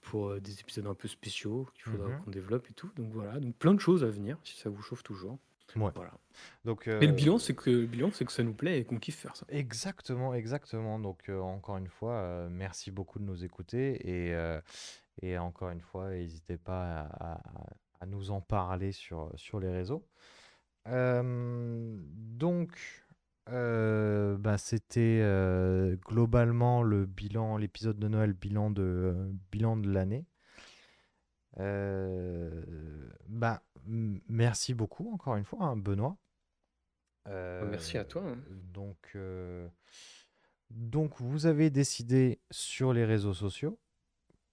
pour euh, des épisodes un peu spéciaux qu'il faudra Mhm. qu'on développe et tout. Donc voilà, donc plein de choses à venir si ça vous chauffe toujours. Ouais. Voilà. Donc, Mais le euh, bilan, c'est que le bilan, c'est que ça nous plaît et qu'on kiffe faire ça. Exactement, exactement. Donc, euh, encore une fois, euh, merci beaucoup de nous écouter et, et encore une fois, n'hésitez pas à, à- à nous en parler sur, sur les réseaux. Donc, bah, c'était globalement le bilan, l'épisode de Noël, bilan de, bilan de l'année. Euh, bah, merci beaucoup encore une fois, hein, Benoît. Merci à toi, hein. Donc, euh, donc, vous avez décidé sur les réseaux sociaux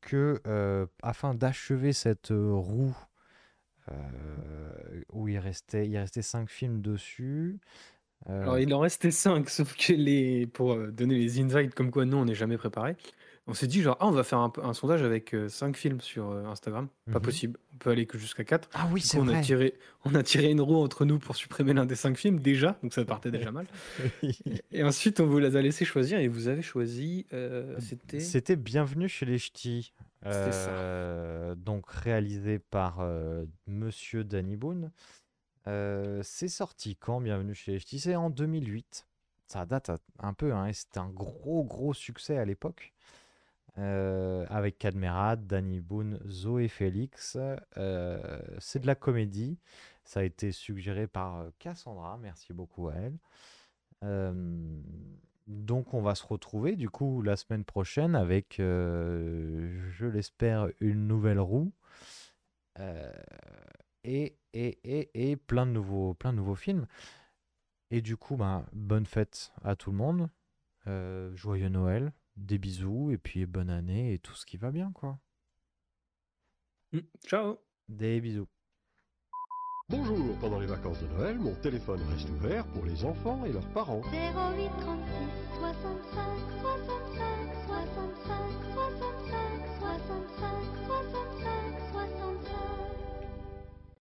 que, euh, afin d'achever cette euh, roue euh, où il restait, il restait cinq films dessus. euh, Alors, il en restait 5, sauf que les, pour euh, donner les insights comme quoi nous, on n'est jamais préparé. On s'est dit genre ah on va faire un, un sondage avec 5 films sur euh, Instagram. Pas Mhm. possible. On peut aller que jusqu'à 4. Ah oui, Du c'est on a vrai. tiré on a tiré une roue entre nous pour supprimer l'un des 5 films déjà, donc ça partait déjà mal. Et ensuite on vous les a laissé choisir et vous avez choisi euh, c'était C'était Bienvenue chez les Ch'tis. C'était ça. Euh, donc réalisé par euh, Monsieur Danny Boone. Euh, c'est sorti quand Bienvenue chez les Ch'tis? C'est en 2008. Ça date un- un peu, hein, et c'était un gros gros succès à l'époque. Euh, avec Cadmerade, Danny Boone, Zoé Félix. Euh, c'est de la comédie. Ça a été suggéré par euh, Cassandra. Merci beaucoup à elle. Donc on va se retrouver du coup la semaine prochaine avec, je l'espère, une nouvelle roue et, et, et, et plein, de nouveaux, plein de nouveaux films. Et du coup, ben, bonne fête à tout le monde, joyeux Noël, des bisous et puis bonne année et tout ce qui va bien quoi. Hmm, Ciao. Des bisous. Bonjour, pendant les vacances de Noël, mon téléphone reste ouvert pour les enfants et leurs parents. 08 36 65 65